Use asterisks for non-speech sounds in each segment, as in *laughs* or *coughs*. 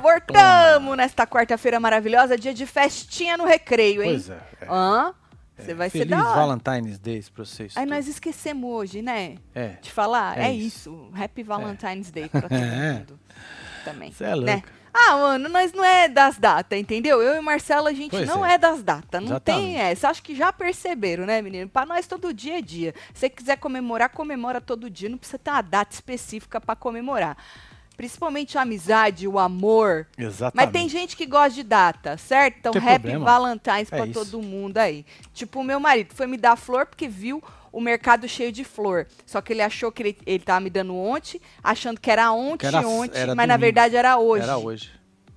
quartona. Voltamos nesta quarta-feira maravilhosa, dia de festinha no recreio, hein? Pois é. é. Hã? Você vai ser Feliz da hora. Valentine's Day pra vocês. Aí nós esquecemos hoje, né? É. De falar. É É, isso. isso. Happy Valentine's Day *laughs* pra todo É. mundo. Também. Você é né? louco. Ah, mano, nós não é das datas, entendeu? Eu e o Marcelo, a gente Pois não é. é. das datas. Não Exatamente. tem essa. Acho que já perceberam, né, menino? Pra nós, todo dia é dia. Se você quiser comemorar, comemora todo dia. Não precisa ter uma data específica pra comemorar. Principalmente a amizade, o amor. Exatamente. Mas tem gente que gosta de data, certo? Então, happy problema. Valentine's É pra isso. todo mundo aí. Tipo, o meu marido foi me dar flor porque viu o mercado cheio de flor. Só que ele achou que ele, ele tava me dando ontem, achando que era ontem, Que era- ontem, era mas na domingo. verdade era hoje. Era hoje.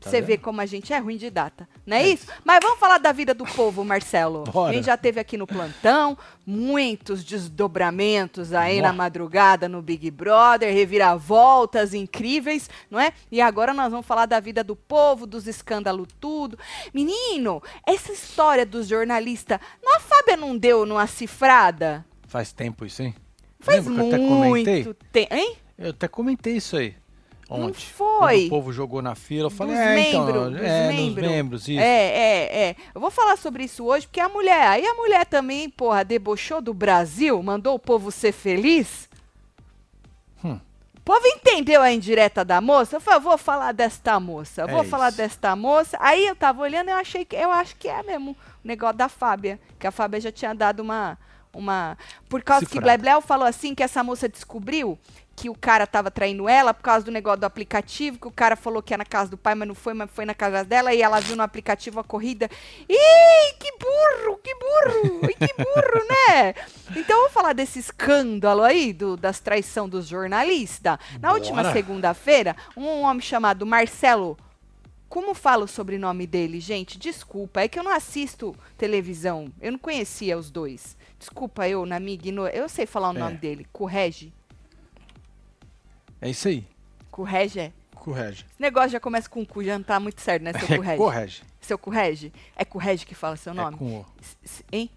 Tá Você vendo? vê como a gente é ruim de data, não é, É isso? Mas vamos falar da vida do povo, Marcelo. *laughs* Bora. A gente já teve aqui no plantão muitos desdobramentos aí na Nó. madrugada no Big Brother, reviravoltas incríveis, não é? E agora nós vamos falar da vida do povo, dos escândalos tudo. Menino, essa história dos jornalistas, não a Fábia não deu numa cifrada? Faz tempo isso, hein? Faz Lembra muito tempo, hein? Eu até comentei isso aí. Não Ontem. foi. Quando o povo jogou na fila, eu falei, dos é, membros, então, dos é, nos membros. membros, isso. É, é, é. Eu vou falar sobre isso hoje, porque a mulher, aí a mulher também, porra, debochou do Brasil, mandou o povo ser feliz. Hum. O povo entendeu a indireta da moça? Eu falei, vou falar desta moça, É vou falar isso. desta moça. Aí eu tava olhando, eu achei que, eu acho que é mesmo o negócio da Fábia, que a Fábia já tinha dado uma, uma, por causa que Cifrada. Blebleu falou assim que essa moça descobriu que o cara tava traindo ela por causa do negócio do aplicativo, que o cara falou que ia na casa do pai, mas não foi, mas foi na casa dela, e ela viu no aplicativo a corrida. Ih, que burro, que burro, que burro, né? Então eu vou falar desse escândalo aí, do, das traição dos jornalistas. Na Bora. última segunda-feira, um homem chamado Marcelo como fala o sobrenome dele, gente? Desculpa, é que eu não assisto televisão. Eu não conhecia os dois. Desculpa eu, na minha ignorância. Eu sei falar o É. nome dele. Correge. É isso aí. Correge é. Correge. Esse negócio já começa com cu, já não tá muito certo, né, seu *laughs* É, Correge? correge. Seu Correge? É Correge que fala seu nome? É com o. S- Hein?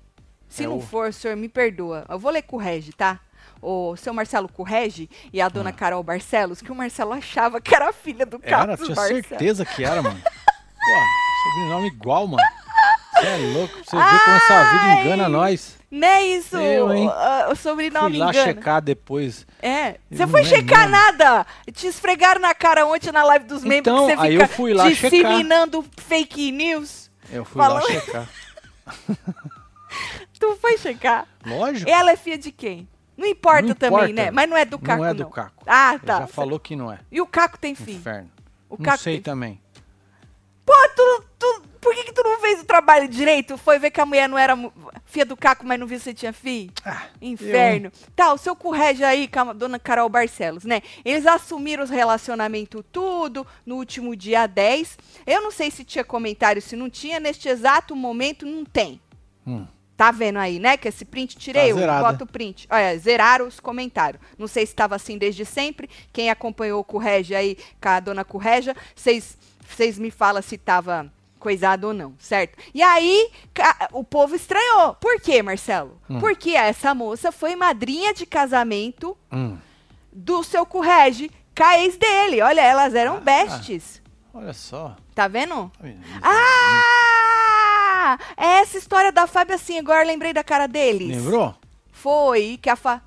Se É não o- for, o senhor me perdoa. Eu vou ler Correge, tá? O seu Marcelo Correge e a Ah. dona Carol Barcelos, que o Marcelo achava que era a filha do Era, Carlos tinha Barcelos. certeza que era, mano. *laughs* Pô, sobrenome igual, mano. Você é louco, pra você ver como essa vida Ai! engana nós. Não é isso, Eu, hein? ah, o sobrenome Fui lá engana. checar depois. É, você não foi lembro checar nada. Te esfregaram na cara ontem na live dos membros Então, que você aí fica eu fui lá checar. disseminando fake news. Eu fui lá Falou. checar. *laughs* Tu foi checar. Lógico. Ela é filha de quem? Não importa Não também, importa. né? Mas não é do Caco, não não. é do Caco. Ah, Ele tá. já falou que não é. E o Caco tem filho? Inferno. O não Caco sei tem... também. Pô, tu, tu, por que, que tu não fez o trabalho direito? Foi ver que a mulher não era filha do Caco, mas não viu se você tinha filho? Ah, Inferno. Tá, o seu correge aí com a dona Carol Barcelos, né? Eles assumiram os relacionamentos tudo no último dia 10. Eu não sei se tinha comentário, se não tinha. Neste exato momento, não tem. Hum. Tá vendo aí, né? Que esse print tirei, Tá eu zerada. boto o print. Olha, zeraram os comentários. Não sei se estava assim desde sempre. Quem acompanhou o Correge aí, com a dona Correja, vocês vocês me falam se tava coisado ou não, certo? E aí, o povo estranhou. Por quê, Marcelo? Hum. Porque essa moça foi madrinha de casamento Hum. do seu Correge com a ex dele. Olha, elas eram Ah, bestes. Olha só. Tá vendo? Ah! É essa história da Fábio assim, agora eu lembrei da cara deles. Lembrou? Foi que a Fa...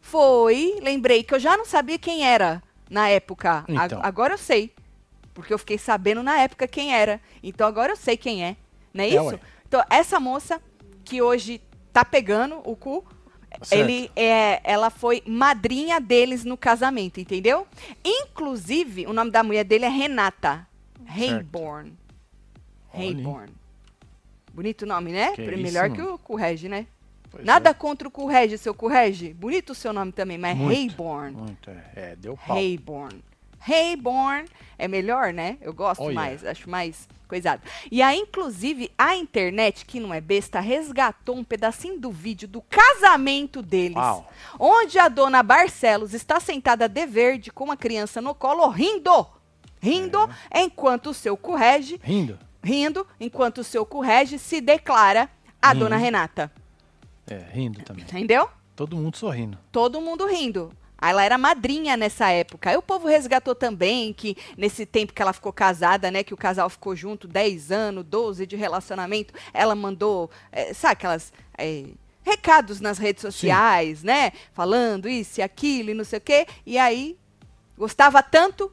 Foi, lembrei que eu já não sabia quem era na época. A- Então. agora eu sei. Porque eu fiquei sabendo na época quem era. Então agora eu sei quem é. Não é É, isso? ué. então, essa moça que hoje tá pegando o cu, Certo. ele é, ela foi madrinha deles no casamento, entendeu? Inclusive, o nome da mulher dele é Renata hein? Hayborn. Bonito nome, né? Que Melhor isso, que o Correge, né? Pois Nada é. contra o Correge, seu Correge. Bonito o seu nome também, mas Muito. Hayborn. Muito, é. É, deu pau. Hayborn. Hayborn é melhor, né? Eu gosto Olha. mais, acho mais coisado. E aí, inclusive, a internet, que não é besta, resgatou um pedacinho do vídeo do casamento deles. Uau. Onde a dona Barcelos está sentada de verde com uma criança no colo, rindo. Rindo, É. enquanto o seu Correge, Rindo? rindo, enquanto o seu Correge se declara a Rindo. dona Renata. É, rindo também. Entendeu? Todo mundo sorrindo. Todo mundo rindo. Aí ela era madrinha nessa época. Aí o povo resgatou também que nesse tempo que ela ficou casada, né, que o casal ficou junto 10 anos, 12 de relacionamento, ela mandou, é, sabe aquelas é, recados nas redes sociais, Sim. né, falando isso e aquilo e não sei o quê. E aí gostava tanto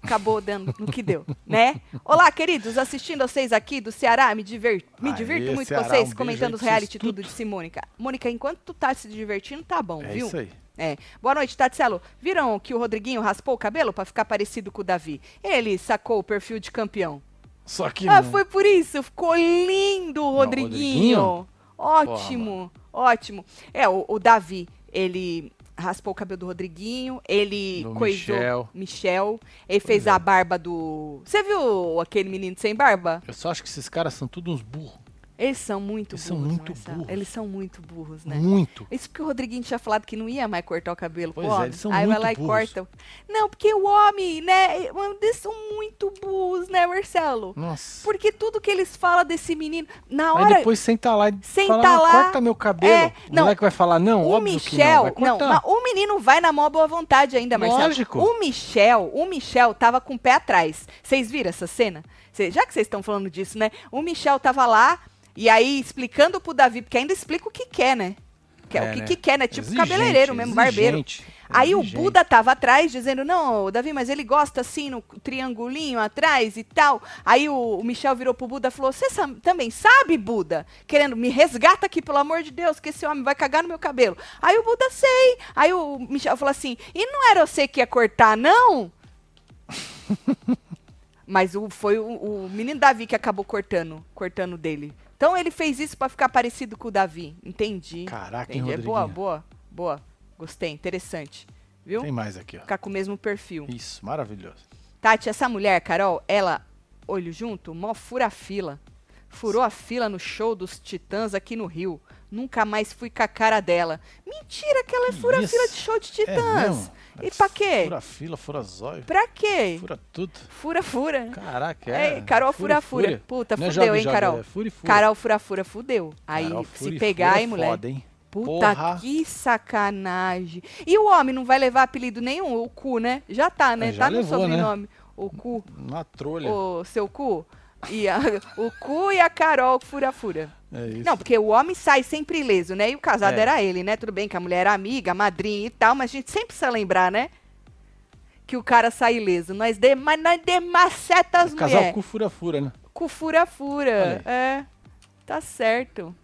acabou dando no que deu, *laughs* né? Olá, queridos, assistindo vocês aqui do Ceará, me, diver... me Aê, divirto muito com vocês um comentando os reality tudo. tudo de Simônica. Mônica, enquanto tu tá se divertindo, tá bom, é viu? Isso aí. É. Boa noite, Tatselo. Viram que o Rodriguinho raspou o cabelo para ficar parecido com o Davi? Ele sacou o perfil de campeão. Só que Ah, não. foi por isso. Ficou lindo o Rodriguinho. Rodriguinho? Ótimo, ótimo. É, o, o Davi, ele raspou o cabelo do Rodriguinho, ele do coisou Michel. Michel, ele fez é. a barba do. Você viu aquele menino sem barba? Eu só acho que esses caras são todos uns burros. Eles são muito Eles são burros. muito Marcelo. burros. Eles são muito burros, né? Muito. Isso porque o Rodriguinho tinha falado que não ia mais cortar o cabelo. Pois pro é, eles são Aí vai muito lá burros. e corta. Não, porque o homem, né? Eles são muito burros, né, Marcelo? Nossa. Porque tudo que eles falam desse menino, na Aí hora. depois senta lá e Senta fala, "Ah, lá, corta meu cabelo. é, o não, moleque vai falar, não, o óbvio que não, Michel, vai não, mas o menino vai na mó boa vontade ainda, Marcelo. Lógico. O Michel, o Michel tava com o pé atrás. Vocês viram essa cena? Cê- já que vocês estão falando disso, né? O Michel tava lá e aí explicando pro Davi, porque ainda explica o que quer, né? Que é, É, o que, né? que quer, né? Tipo Exigente, cabeleireiro mesmo, barbeiro. exigente, Aí o exigente. Buda tava atrás dizendo, não, Davi, mas ele gosta assim no triangulinho atrás e tal. Aí o, o Michel virou pro Buda e falou, você também sabe, Buda? Querendo, me resgata aqui, pelo amor de Deus, que esse homem vai cagar no meu cabelo. Aí o Buda, sei. Aí o Michel falou assim, e não era você que ia cortar, não? *laughs* Mas o, foi o, o menino Davi que acabou cortando, cortando dele. Então ele fez isso pra ficar parecido com o Davi. Entendi. Caraca, hein, Entendi. É boa, boa, boa. Gostei, interessante. Viu? Tem mais aqui, ó. Ficar com o mesmo perfil. Isso, maravilhoso. Tati, essa mulher, Carol, ela, olho junto, mó fura a fila. Furou a fila no show dos Titãs aqui no Rio. Nunca mais fui com a cara dela. Mentira que ela é fura fila de show de É Titãs. mesmo? e pra quê? Fura fila, fura zóio, Pra quê? fura tudo. Fura, fura. Caraca, É, é. Carol fura, fura. Puta, Não é fudeu, joga, hein, Carol? é fura fura. Carol fura, fura, fudeu. Aí, Carol, se fura e pegar, é hein, mulher? Foda, hein? Puta, Porra. que sacanagem. E o homem não vai levar apelido nenhum, o cu, né? Já tá, né? É, já tá no levou, né? sobrenome. O cu, Uma trolha. o seu cu. E a- o cu e a Carol fura-fura. É isso. Não, porque o homem sai sempre ileso, né? E o casado É. era ele, né? Tudo bem que a mulher era amiga, madrinha e tal, mas a gente sempre precisa lembrar, né? Que o cara sai ileso. Nós de, mas nós demaceta as Casal mulheres. cu fura fura, né? Com fura-fura. É. Tá certo.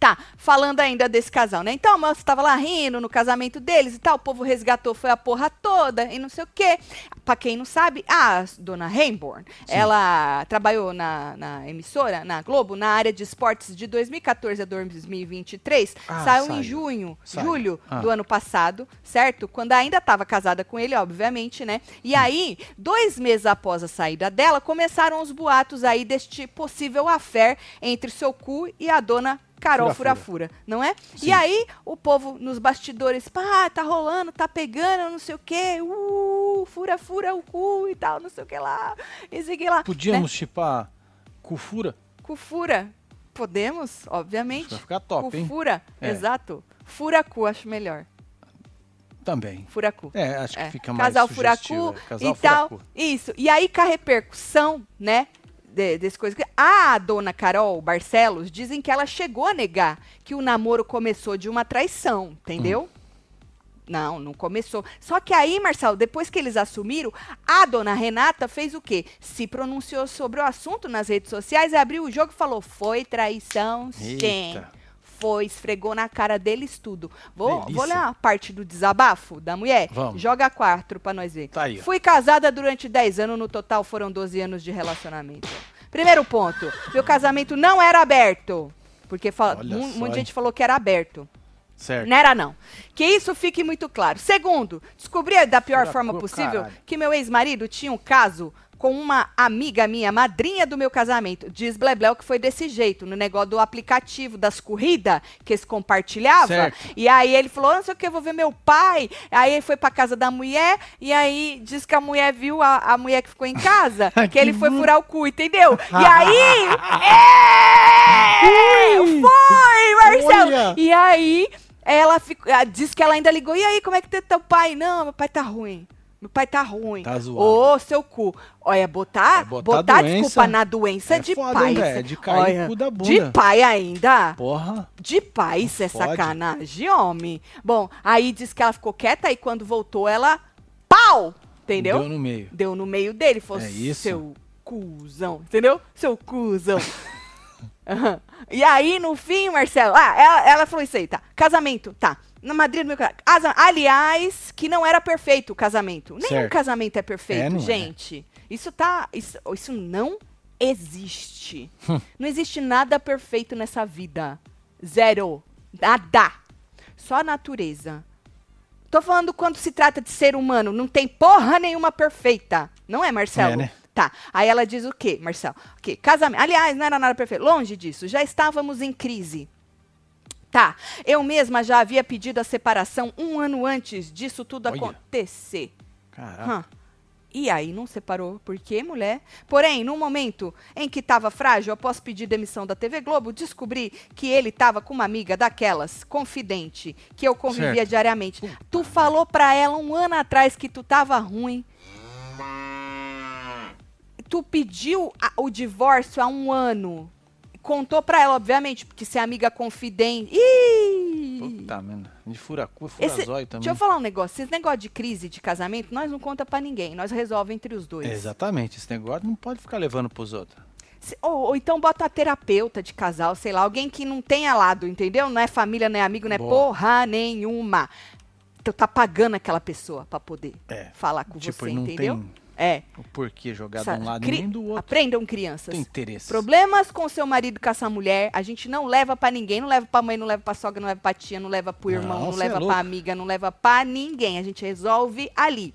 Tá, falando ainda desse casal, né? Então a moça tava lá rindo no casamento deles e tal, o povo resgatou, foi a porra toda e não sei o quê. Pra quem não sabe, a dona Rainborn, ela trabalhou na, na emissora, na Globo, na área de esportes de 2014 a 2023. Ah, saiu em saiu. junho, Saiu. julho Ah. do ano passado, certo? Quando ainda estava casada com ele, obviamente, né? E aí, dois meses após a saída dela, começaram os boatos aí deste possível affair entre seu cu e a dona Carol Fura-fura. Furafura, não é? Sim. E aí, o povo nos bastidores, pá, tá rolando, tá pegando, não sei o quê, uh, fura, fura o cu e tal, não sei o que lá, e que lá. Podíamos chipar fura? Né? Cu fura. Podemos, Acho que obviamente. vai ficar top, cu hein? fura, É. exato. Fura cu, acho melhor. Também. Furacu. É, acho que É. fica mais Casal sugestivo, furacu é. Casal e tal. furacu. Isso. E aí, com a repercussão, né? De- desse coisa. que- A dona Carol Barcelos dizem que ela chegou a negar que o namoro começou de uma traição, entendeu? Hum. Não, não começou. Só que aí, Marcelo, depois que eles assumiram, a dona Renata fez o quê? Se pronunciou sobre o assunto nas redes sociais, abriu o jogo e falou: foi traição, sim. Eita. Foi, esfregou na cara deles tudo. Vou, Delícia. vou ler a parte do desabafo da mulher? Vamos. Joga quatro pra nós ver. Tá aí, ó. Fui casada durante 10 anos, no total foram 12 anos de relacionamento. Primeiro ponto, meu casamento não era aberto. Porque um, só, muita gente falou que era aberto. Certo. Não era, não. Que isso fique muito claro. Segundo, descobri da pior Fura forma possível caralho. que meu ex-marido tinha um caso com uma amiga minha, madrinha do meu casamento. Diz Blebleu que foi desse jeito, no negócio do aplicativo das corridas que eles compartilhavam. Certo. E aí ele falou, "Ah, não sei o que, eu vou ver meu pai. Aí ele foi pra casa da mulher, e aí diz que a mulher viu a, a mulher que ficou em casa, *laughs* que, Que ele foi furar o cu, entendeu? E aí... *laughs* é, Ui! foi, Marcelo! Olha! E aí, Ela ela disse que ela ainda ligou. E aí, como é que tá teu pai? Não, meu pai tá ruim. Meu pai tá ruim. Tá zoado. Ô, seu cu. Olha, botar, É botar botar, desculpa na doença É de foda, pai. hein, velho? isso- De cair Olha, cu da bunda. De pai ainda. Porra. De pai, isso é fode. sacanagem, homem. Bom, aí disse que ela ficou quieta e quando voltou, ela. Pau! Entendeu? Deu no meio. Deu no meio dele. Falou, É isso. seu cuzão. Entendeu? Seu cuzão. *laughs* Aham. E aí, no fim, Marcelo. Ah, ela, ela falou isso aí, tá. Casamento, tá. Na madrinha do meu casamento. Casa- Aliás, que não era perfeito o casamento. Nenhum Certo. casamento é perfeito, É, é. gente. Isso tá. Isso, isso não existe. Hum. não existe nada perfeito nessa vida. Zero. Nada. Só a natureza. Tô falando quando se trata de ser humano, não tem porra nenhuma perfeita. Não é, Marcelo? É, né? Tá. Aí ela diz o quê, Marcelo? Ok, casamento. Aliás, não era nada perfeito. Longe disso, já estávamos em crise. Tá. Eu mesma já havia pedido a separação um ano antes disso tudo Olha. acontecer. Caraca. Hã. E aí não separou. Por quê, mulher? Porém, no momento em que estava frágil, após pedir demissão da TV Globo, descobri que ele estava com uma amiga daquelas, confidente, que eu convivia Certo. diariamente. Tu falou pra ela um ano atrás que tu tava ruim. Tu pediu a- o divórcio há um ano. Contou pra ela, obviamente, porque se é amiga confidente. Ih! Puta merda. De furacua, fura Esse- zóio também. Deixa eu falar um negócio. Esse negócio de crise de casamento, nós não conta pra ninguém. Nós resolve entre os dois. Exatamente. Esse negócio não pode ficar levando pros outros. Se- ou, ou então bota a terapeuta de casal, sei lá, alguém que não tenha lado, entendeu? Não é família, não é amigo, não é Boa. porra nenhuma. Tu tá pagando aquela pessoa pra poder É. falar com tipo, você, entendeu? tem É. o porquê jogar Sa- de um lado cri- nem do outro. Aprendam, crianças. Tem interesse. Problemas com seu marido, com essa mulher, a gente não leva pra ninguém, não leva pra mãe, não leva pra sogra, não leva pra tia, não leva pro irmão, Não, não, é leva louco. pra amiga, não leva pra ninguém. A gente resolve ali.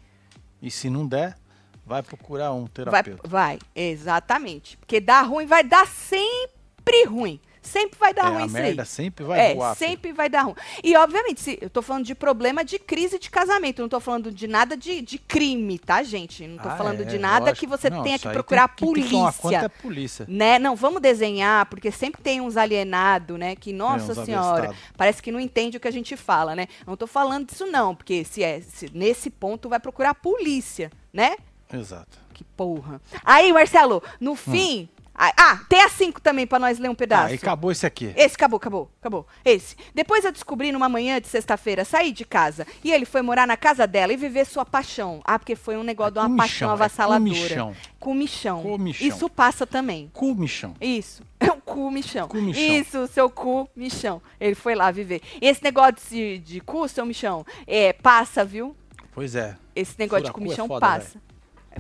E se não der, vai procurar um Vai, terapeuta. vai, exatamente. Porque dá ruim, vai dar sempre ruim. Sempre vai dar É, ruim a isso aí. merda sempre vai é, voar. filho. sempre vai dar ruim. E, obviamente, se, eu tô falando de problema de crise de casamento. Não tô falando de nada de, de crime, tá, gente? Não tô Ah, falando é, de nada lógico. que você Não, tenha que aí procurar tem Tem que conta polícia. é polícia. Né? Não, vamos desenhar, porque sempre tem uns alienados, né? Que, nossa uns senhora, avestados. parece que não entende o que a gente fala, né? Não tô falando disso, não, porque se é se nesse ponto vai procurar polícia, né? Exato. Que porra. Aí, Marcelo, no fim. Ah, ah, tem a 5 também pra nós ler um pedaço. Ah, e acabou esse aqui. Esse acabou, acabou, acabou. Esse. Depois eu descobri numa manhã de sexta-feira, saí de casa e ele foi morar na casa dela e viver sua paixão. Ah, porque foi um negócio de uma comichão, paixão é avassaladora. comichão. Comichão. Comichão. Isso passa também. *laughs* Cu, michão. Isso. É o cu michão. Cu michão. Isso, seu cu michão. Ele foi lá viver. Esse negócio de, de cu, seu michão, é, passa, viu? Pois é. Esse negócio de Fura cu é comichão foda, passa.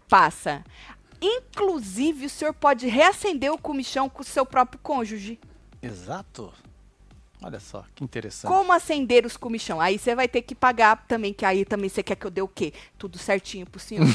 Passa. Inclusive, o senhor pode reacender o comichão com o seu próprio cônjuge. Exato. Olha só, que interessante. Como acender os comichão? Aí você vai ter que pagar também, que aí também você quer que eu dê o quê? Tudo certinho pro senhor. *laughs*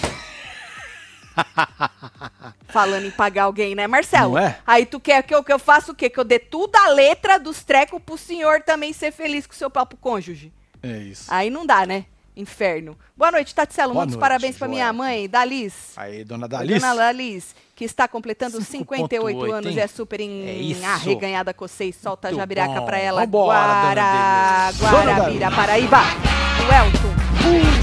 Falando em pagar alguém, né, Marcelo? Não é? Aí tu quer que eu, que eu faça o quê? Que eu dê tudo a letra dos trecos pro senhor também ser feliz com o seu próprio cônjuge. É isso. Aí não dá, né? Inferno. Boa noite, Tatselo. Boa Muitos noite, parabéns pra minha mãe, Dalis. Aí, dona A Dalice. Dona Lalis, que está completando 58 5.8, anos hein? e é super em É arreganhada com vocês. Solta a Muito jabiraca bom. pra ela. Vambora, Guara, Guarabira, Paraíba. O Elton. Isso,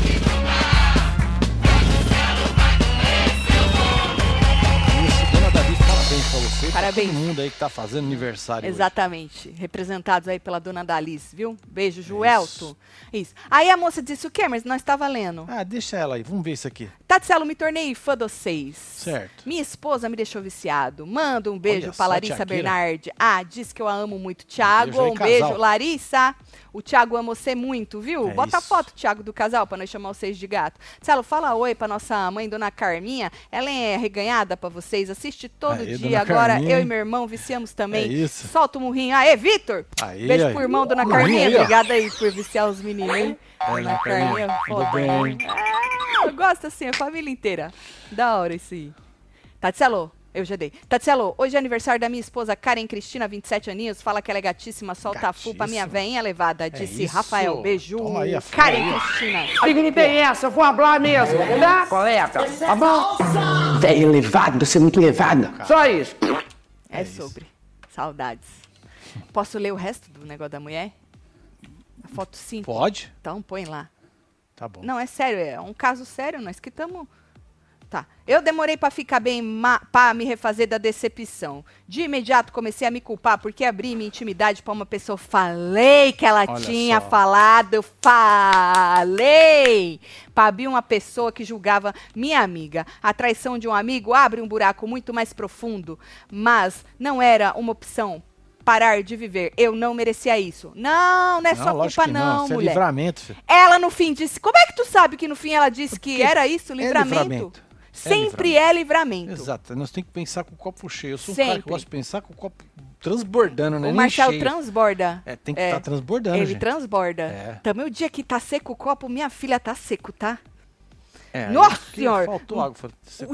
Parabéns. todo mundo aí que tá fazendo aniversário hoje. Exatamente. Representados aí pela Dona Dalis, viu? Beijo, Joelton. Isso. Aí a moça disse o quê? Mas nós tá valendo. Ah, deixa ela aí. Vamos ver isso aqui. Tatselo, me tornei fã de vocês. Certo. Minha esposa me deixou viciado. Manda um beijo só, Larissa. Bernardi. Ah, diz que eu a amo muito. Tiago, um beijo. casal. Larissa, o Tiago ama você muito, viu? É Bota a isso. foto, Tiago, do casal, pra nós chamar vocês de gato. Telo, fala oi pra nossa mãe, Dona Carminha. Ela é reganhada pra vocês. Assiste todo Aí, dia. Agora Carminha, eu e hein? meu irmão viciamos também. É isso. Solta o murrinho. Aê, Vitor! Beijo aí. pro irmão, Dona Carminha. Obrigada aí por viciar os meninos, hein? É, Dona Carminha, foda. bem? Ah, eu gosto assim, a família inteira. Da hora isso aí. Tatselo, eu já dei. Tatselo, hoje é aniversário da minha esposa Karen Cristina, 27 aninhos. Fala que ela é gatíssima, solta a full pra minha Gatíssima. veinha levada. Disse É. Rafael. Beijo. Toma aí a Karen aí. Cristina. Liga me tem essa, eu vou falar mesmo, tá? Colega, tá bom? Velho elevado, você é muito elevado. Só isso. É, isso. sobre. Saudades. Posso ler o resto do negócio da mulher? foto sim? Pode? Então põe lá. Tá bom. Não, é sério, é um caso sério, nós que estamos. Tá. Eu demorei pra ficar bem, pra me refazer da decepção. De imediato comecei a me culpar porque abri minha intimidade pra uma pessoa. Falei que ela Olha tinha só. falado, eu falei. Pra abrir uma pessoa que julgava minha amiga. A traição de um amigo abre um buraco muito mais profundo, mas não era uma opção. Parar de viver. Eu não merecia isso. Não, não é sua lógico culpa, que não, Isso é mulher. livramento, filho. Ela no fim disse. Como é que tu sabe que no fim ela disse que Porque era isso, livramento? livramento. É Sempre livramento. é livramento. Exato. Nós temos que pensar com o copo cheio. Eu sou um cara que Sempre. gosta de pensar com o copo transbordando, né? O Marcel cheio. transborda. É, tem que estar transbordando, Ele gente. transborda. É. Também o dia que tá seco o copo, minha filha tá seco, tá? É, Nossa Senhora! Faltou água.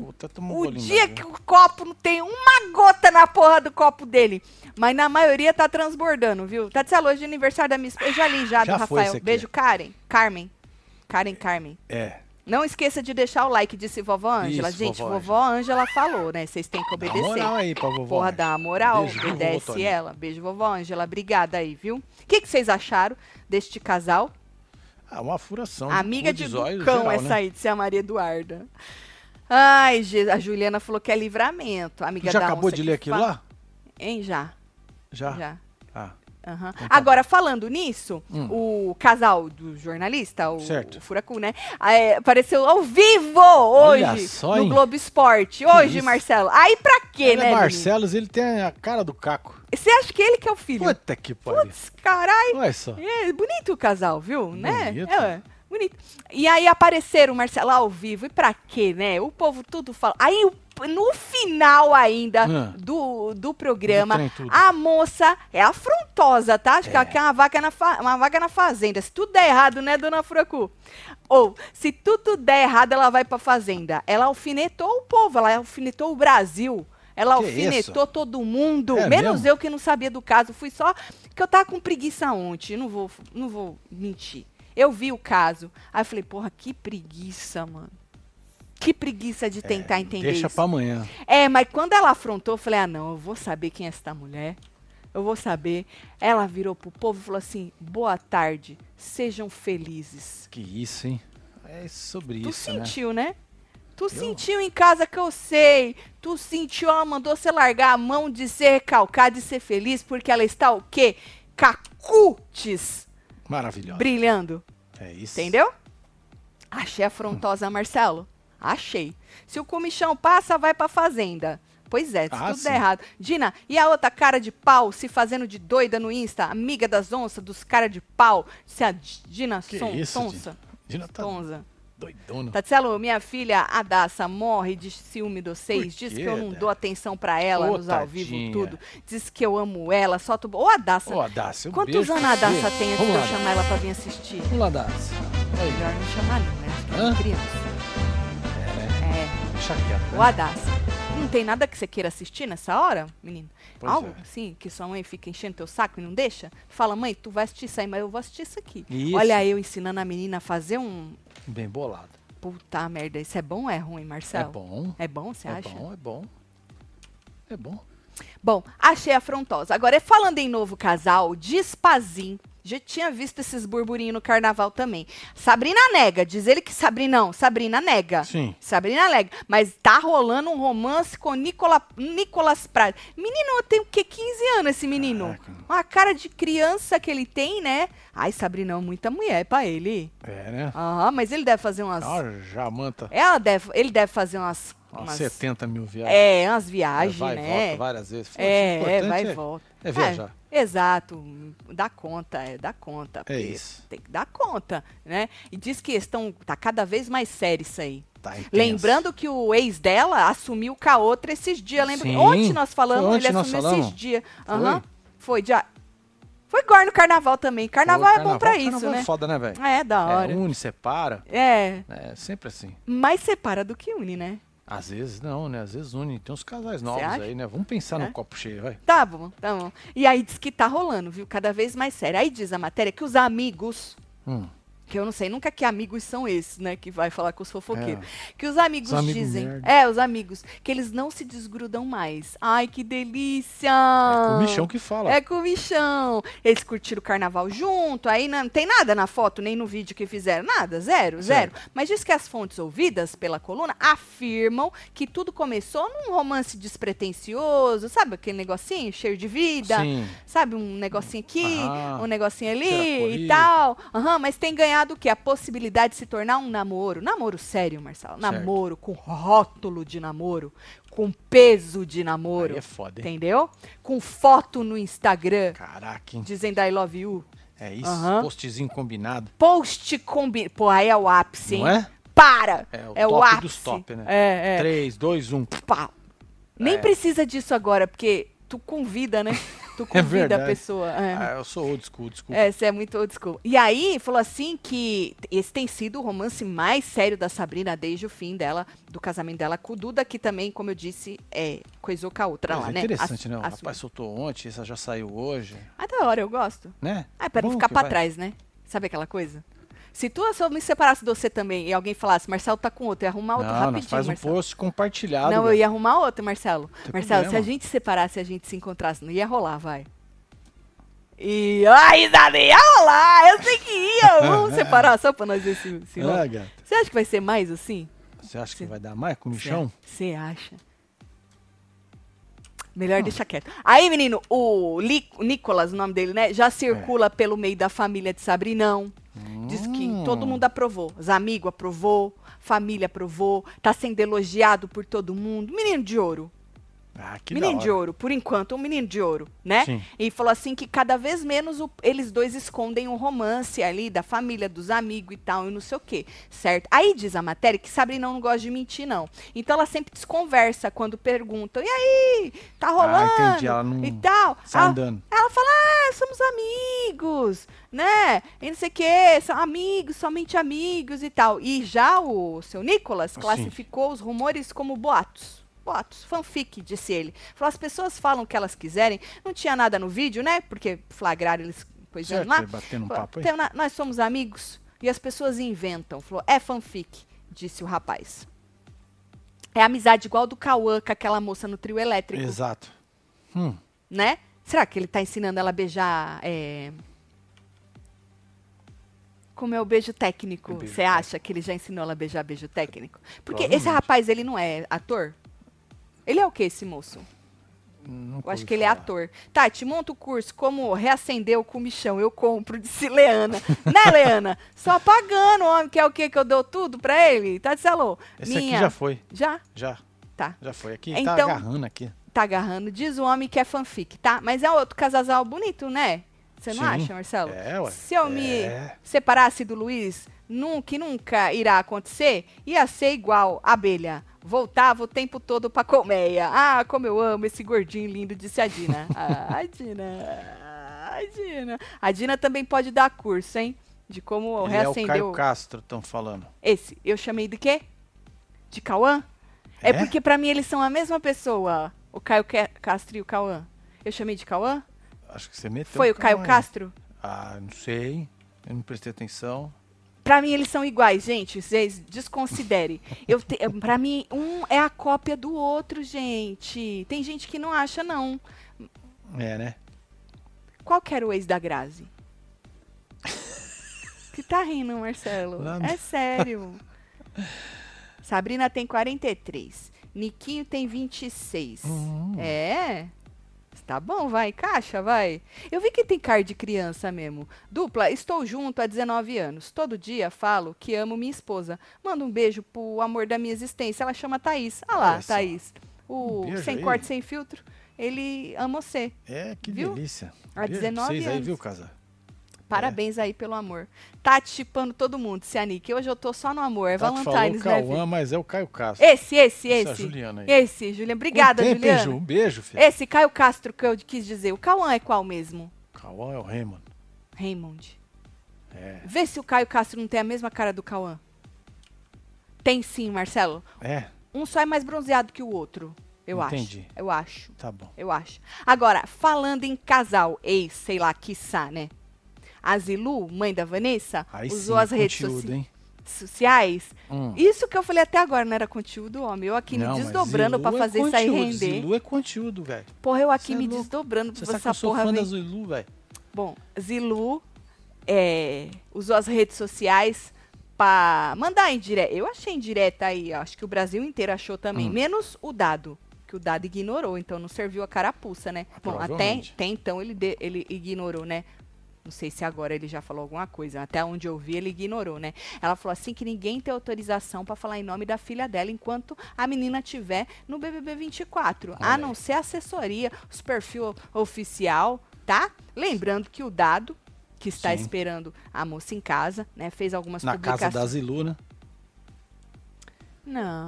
Até tomou um O dia que o copo não tem uma gota na porra do copo dele. Mas na maioria tá transbordando, viu? Tá de hoje é aniversário da minha esposa. Eu já li já, Já do Rafael. Beijo, Karen. Carmen. Karen, Carmen. É. Não esqueça de deixar o like, disse vovó Ângela. Isso, Gente, vovó Ângela falou, né? Vocês têm que Dá obedecer. moral aí pra vovó. Porra, dá uma moral, Beijo, obedece Toninho? ela. Beijo, vovó Ângela. Obrigada aí, viu? O que, que vocês acharam deste casal? Ah, uma furação. Amiga de geral, essa né? aí, disse a Maria Eduarda. Ai, a Juliana falou que é livramento. Amiga Tu já da acabou de ler aquilo fa- lá? Hein, já. Já? Já. Aham. Então tá Agora, falando nisso, Hum. o casal do jornalista, o, Certo. o Furacu, né? é, apareceu ao vivo hoje só, no? Globo Esporte. Hoje, isso. Marcelo. Aí pra quê, ele né, é menino? Barcelos, ele tem a cara do Caco. Você acha que ele que é o filho? Puta que pariu. Putz, caralho. Olha só. É, bonito o casal, viu? Né? Bonito. É, bonito. E aí apareceram o Marcelo ao vivo. E pra quê, né? O povo tudo fala. Aí o- no final ainda Ah. do, do programa, a moça é afrontosa, tá? Acho que ela quer uma vaga, na uma vaga na fazenda. Se tudo der errado, né, dona Furacu? Ou, se tudo der errado, ela vai pra fazenda. Ela alfinetou o povo, ela alfinetou o Brasil. Ela Que alfinetou todo mundo, É menos mesmo? eu que não sabia do caso. Fui só que eu tava com preguiça ontem, não vou, não vou mentir. Eu vi o caso, aí eu falei, porra, que preguiça, mano. Que preguiça de tentar entender Deixa isso. pra amanhã. É, mas quando ela afrontou, eu falei, ah, não, eu vou saber quem é essa mulher. Eu vou saber. Ela virou pro povo e falou assim, boa tarde, sejam felizes. Que isso, hein? É sobre Tu isso, né? sentiu, né? Tu sentiu em casa que eu sei. Tu sentiu, ela mandou você largar a mão de ser recalcada e ser feliz porque ela está o quê? Cacutes Maravilhoso. brilhando. É isso. Entendeu? Achei afrontosa, Marcelo. Achei. Se o comichão passa, vai pra fazenda. Pois é, se Ah, tudo sim. der errado. Dina, e a outra cara de pau se fazendo de doida no Insta? Amiga das onças, dos cara de pau. Se a Dina Que Son, isso, Sonsa. Dina tá. Doidona. Tatielo, minha filha Adassa morre de ciúme de vocês. Diz que eu não dou atenção pra ela Ô, nos ao vivo, tadinha. tudo. Diz que eu amo ela, só tu. Ô, Adassa, Ô, Adácia, um quantos anos a. Adassa tem antes de eu chamar ela pra vir assistir? Vamos lá. Aí, Melhor não chamar não, né? Acho que é Hã? uma criança. É. deixa quieto. Né? Adassa, não tem nada que você queira assistir nessa hora, menino? Pois Algo é. assim, que sua mãe fica enchendo teu saco e não deixa? Fala, mãe, tu vai assistir isso aí, mas eu vou assistir isso aqui. Isso. Olha eu ensinando a menina a fazer um... Bem bolado. Puta merda, isso é bom ou é ruim, Marcelo? É bom. É bom, você é acha? bom, é bom. É bom. Bom, achei afrontosa. Agora, falando em novo casal, Dispazin. Já tinha visto esses burburinhos no carnaval também. Sabrina nega, diz ele que Sabrina não, Sabrina nega. Sim. Sabrina nega. Mas tá rolando um romance com Nicola, Nicolas Prado. Menino, tem o quê? 15 anos esse menino. Caraca. Uma cara de criança que ele tem, né? Ai, Sabrina, muita mulher pra ele. É, né? Aham, mas ele deve fazer umas. Ah, Jamanta. Ela deve, ele deve fazer umas. Umas umas 70 mil viagens. é, umas viagens, vai e né? volta várias vezes. É, é, vai e é- volta. É viajar. É, exato, dá conta, é, dá conta. porque isso. Tem que dar conta, né? E diz que estão, tá cada vez mais sério isso aí. Tá. Lembrando que o ex dela assumiu com a outra esses dias, lembra? Sim, Ontem nós falamos, ele ontem nós assumiu falamos. esses dias. Foi? Aham. Foi, já. Foi agora no carnaval também. Carnaval Pô, é bom pra carnaval isso, é né? foda, né, velho? É, da hora. É, une, separa. É, É sempre assim. mais separa do que une, né? Às vezes não, né? Às vezes une. Tem uns casais novos aí, né? Vamos pensar É? no copo cheio, vai. Tá bom, tá bom. E aí diz que tá rolando, viu? Cada vez mais sério. Aí diz a matéria que os amigos Hum. Que eu não sei nunca que amigos são esses, né, que vai falar com os fofoqueiros. É. Que os amigos Os amigos dizem, merda. é, os amigos, que eles não se desgrudam mais. Ai, que delícia! É com o Michão que fala. É com o Michão. Eles curtiram o carnaval junto, aí não tem nada na foto, nem no vídeo que fizeram, nada, zero, zero. Mas diz que as fontes ouvidas pela coluna afirmam que tudo começou num romance despretensioso, sabe aquele negocinho cheio de vida? Sim. Sabe, um negocinho aqui, Aham. um negocinho ali e tal. Aham, mas tem ganhado o quê? A possibilidade de se tornar um namoro. Namoro sério, Marcelo. Certo. Namoro com rótulo de namoro, com peso de namoro. Aí é foda, hein? Entendeu? Com foto no Instagram Caraca, hein? dizendo I love you. É isso, Aham. postzinho combinado. Post combi... Pô, aí é o ápice, hein? Não é? Para! É o o top ápice. dos top, né? É, é. 3, 2, 1. Pá. Nem É. precisa disso agora, porque tu convida, né? *laughs* Tu convida a verdade. pessoa. é. Ah, eu sou old school, desculpa. É, você é muito old school. E aí, falou assim que esse tem sido o romance mais sério da Sabrina desde o fim dela, do casamento dela com o Duda, que também, como eu disse, é, coisou com a outra Mas lá, é né? interessante, A- né? O a rapaz sua. soltou ontem, essa já saiu hoje, Ah, da hora, eu gosto. né? Ah, pra não Bom ficar que pra vai- trás, né? Sabe aquela coisa? Se tu se eu me separasse de você também e alguém falasse, Marcelo tá com outro, eu ia arrumar outro Não, rapidinho, nós faz um Marcelo. post compartilhado. Não, eu velho. ia arrumar outro, Marcelo. Tem Marcelo, se a gente separasse, se a gente se encontrasse, não ia rolar, vai. E ai, Isada, ia rolar, eu sei que ia. *laughs* Vamos separar só pra nós ver se, se. Ah, gata. Você acha que vai ser mais assim? Você acha que Sim. vai dar mais com o Michão? Você acha? Melhor deixar quieto. Aí, menino, o Li- o Nicolas, o nome dele, né? Já circula pelo meio da família de Sabrinão. Diz que Hum. todo mundo aprovou. Os amigos aprovou, família aprovou, tá sendo elogiado por todo mundo. Menino de ouro. Ah, menino de ouro, por enquanto, um menino de ouro, né? Sim. E falou assim que cada vez menos o- eles dois escondem um romance ali da família, dos amigos e tal, e não sei o quê, certo? Aí diz a matéria que Sabrina não gosta de mentir, não. Então ela sempre desconversa quando perguntam, e aí, tá rolando? Ah, entendi, ela não E tal. sai Ela- andando. ela fala, ah, somos amigos, né? E não sei o quê, são amigos, somente amigos e tal. E já o seu Nicolas Sim. classificou os rumores como boatos. Boatos, fanfic, disse ele. Falou, as pessoas falam o que elas quiserem. Não tinha nada no vídeo, né? Porque flagraram eles coisando lá. batendo um papo aí. "Tem na- nós somos amigos e as pessoas inventam. Falou, é fanfic, disse o rapaz. É amizade igual do Cauã com aquela moça no trio elétrico Exato. Hum, né? Será que ele tá ensinando ela a beijar? É... Como é o beijo técnico? Você acha que ele já ensinou ela a beijar beijo técnico? Porque esse rapaz, ele não é ator? Ele é o que, esse moço? nunca Eu acho que ele é ator. Tati, monta o curso como reacender o comichão. Eu compro, *laughs* disse Leana. né, Leana? Só pagando, homem, que é o que que eu dou tudo pra ele? Tati Salô. Esse aqui já foi. Já? Já, Tá. já foi. Aqui Então- tá agarrando aqui. tá agarrando. Diz o homem que é fanfic, tá? Mas é outro casal bonito, né? Você não Sim. acha, Marcelo? É, ué. Se eu me É. separasse do Luiz, num, que nunca irá acontecer, ia ser igual abelha. Voltava o tempo todo pra colmeia. Ah, como eu amo esse gordinho lindo, disse a Dina. *laughs* Ah, a Dina. A Dina. A Dina também pode dar curso, hein? De como Ele é o Caio. Castro, estão falando. Esse, eu chamei de quê? De Cauã? É, É? porque pra mim eles são a mesma pessoa, o Caio Ca- Castro e o Cauã. Eu chamei de Cauã? Acho que você meteu Foi o Caio. Castro? Ah, não sei. Eu não prestei atenção. Pra mim eles são iguais, gente. Vocês desconsiderem. Eu te, pra mim, um é a cópia do outro, gente. Tem gente que não acha, não. É, né? Qual que era o ex da Grazi? *laughs* que tá rindo, Marcelo? É sério. Sabrina tem 43. Niquinho tem 26. Hum. É? Tá bom, vai, caixa, vai. Eu vi que tem cara de criança mesmo. Dupla, estou junto há 19 anos. Todo dia falo que amo minha esposa. Manda um beijo pro amor da minha existência. Ela chama Thaís. Ah lá, Olha só. Thaís. O Um sem aí. corte, sem filtro. Ele ama você. É, que Viu? delícia. Há Beijo pra 19 vocês aí, anos. viu, casa? Parabéns aí pelo amor. Tati chipando todo mundo, Cianique. Hoje eu tô só no amor. É falou Valentine's, né? Cauã, filho? mas é o Caio Castro. Esse, esse, é a esse. Juliana aí. Esse, Juliana. Obrigada, tempo, Ju? Juliana. Um beijo, filho. Esse, Caio Castro, que eu quis dizer. O Cauã é qual mesmo? Cauã é o Raymond. Raymond. É. Vê se o Caio Castro não tem a mesma cara do Cauã. Tem sim, Marcelo. É, Um só é mais bronzeado que o outro. Eu Entendi. acho. Eu acho. tá bom. Eu acho. Agora, falando em casal, ex, sei lá, quiçá, né? A Zilu, mãe da Vanessa, Aí usou sim, as redes conteúdo, soci- sociais. Hum. Isso que eu falei até agora não era conteúdo, homem. Eu aqui Não, me desdobrando pra é fazer isso aí render. Zilu é conteúdo, velho. Porra, eu aqui é me louco. desdobrando Você pra que essa eu sou porra fã da. Zilu, velho. Bom, Zilu é, usou as redes sociais pra mandar indireta. Eu achei indireta aí, acho que o Brasil inteiro achou também, Hum. menos o dado, que o dado ignorou, então não serviu a carapuça, né? Bom, até, até então ele, de- ele ignorou, né? Não sei se agora ele já falou alguma coisa. Até onde eu vi, ele ignorou, né? Ela falou assim que ninguém tem autorização pra falar em nome da filha dela enquanto a menina tiver no BBB 24. a Olha não aí. ser a assessoria, os perfil oficial, tá? Lembrando que o dado que está Sim. esperando a moça em casa, né? Fez algumas Na casa publicações. da Zilu, né? Não,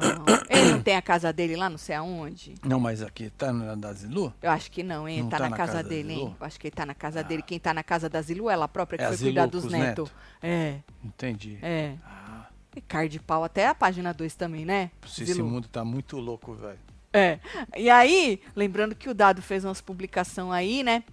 ele não tem a casa dele lá, não sei aonde. Não, mas aqui tá na da Zilu? Eu acho que não, hein? Não tá, tá na, na casa, casa dele, hein? Eu acho que ele tá na casa dele. Quem tá na casa da Zilu é ela própria que É foi Zilu cuidar dos os netos. netos. É, Entendi. é. Ah, E cara de pau até a página 2 também, né? esse Zilu? mundo tá muito louco, velho. É. E aí, lembrando que o Dado fez umas publicação aí, né?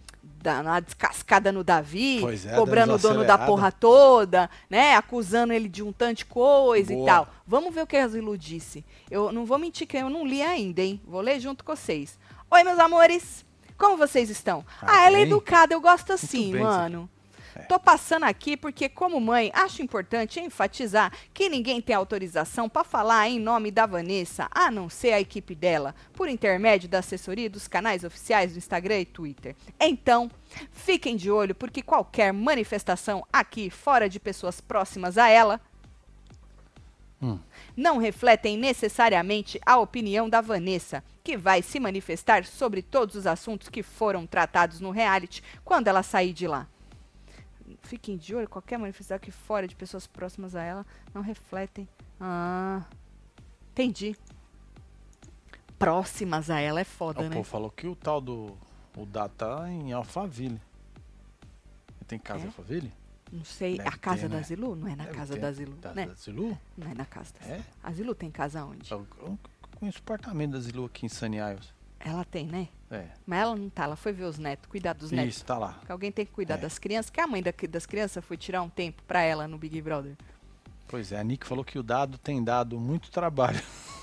Da, uma descascada no Davi, é, cobrando o dando dono da porra toda, né? Acusando ele de um tanto de coisa e Boa. tal. Vamos ver o que a Zilu disse. Eu não vou mentir que eu não li ainda, hein? Vou ler junto com vocês. Oi, meus amores. Como vocês estão? Ah, Ah, ela é educada, eu gosto assim, mano. Tô passando aqui porque, como mãe, acho importante enfatizar que ninguém tem autorização para falar em nome da Vanessa, a não ser a equipe dela, por intermédio da assessoria dos canais oficiais do Instagram e Twitter. Então, fiquem de olho porque qualquer manifestação aqui fora de pessoas próximas a ela Hum. não refletem necessariamente a opinião da Vanessa, que vai se manifestar sobre todos os assuntos que foram tratados no reality quando ela sair de lá. Fiquem de olho, qualquer manifestação aqui fora de pessoas próximas a ela não refletem. Ah, entendi. Próximas a ela é foda, o né? povo falou que o tal do. O da tá em Alphaville. Tem casa É? em Alphaville? Não sei, Deve a casa ter, da né? Zilu? Não é na Deve casa ter. da Zilu, Da, né? da Zilu? Não é na casa da É? Zilu. A Zilu tem casa onde? Eu, eu conheço o apartamento da Zilu aqui em Sunny Isles. Ela tem, né? É. Mas ela não tá, ela foi ver os netos, cuidar dos netos. Isso, tá lá. Que alguém tem que cuidar É. das crianças, que a mãe da- das crianças foi tirar um tempo pra ela no Big Brother. Pois é, a Nick falou que o dado tem dado muito trabalho. *laughs*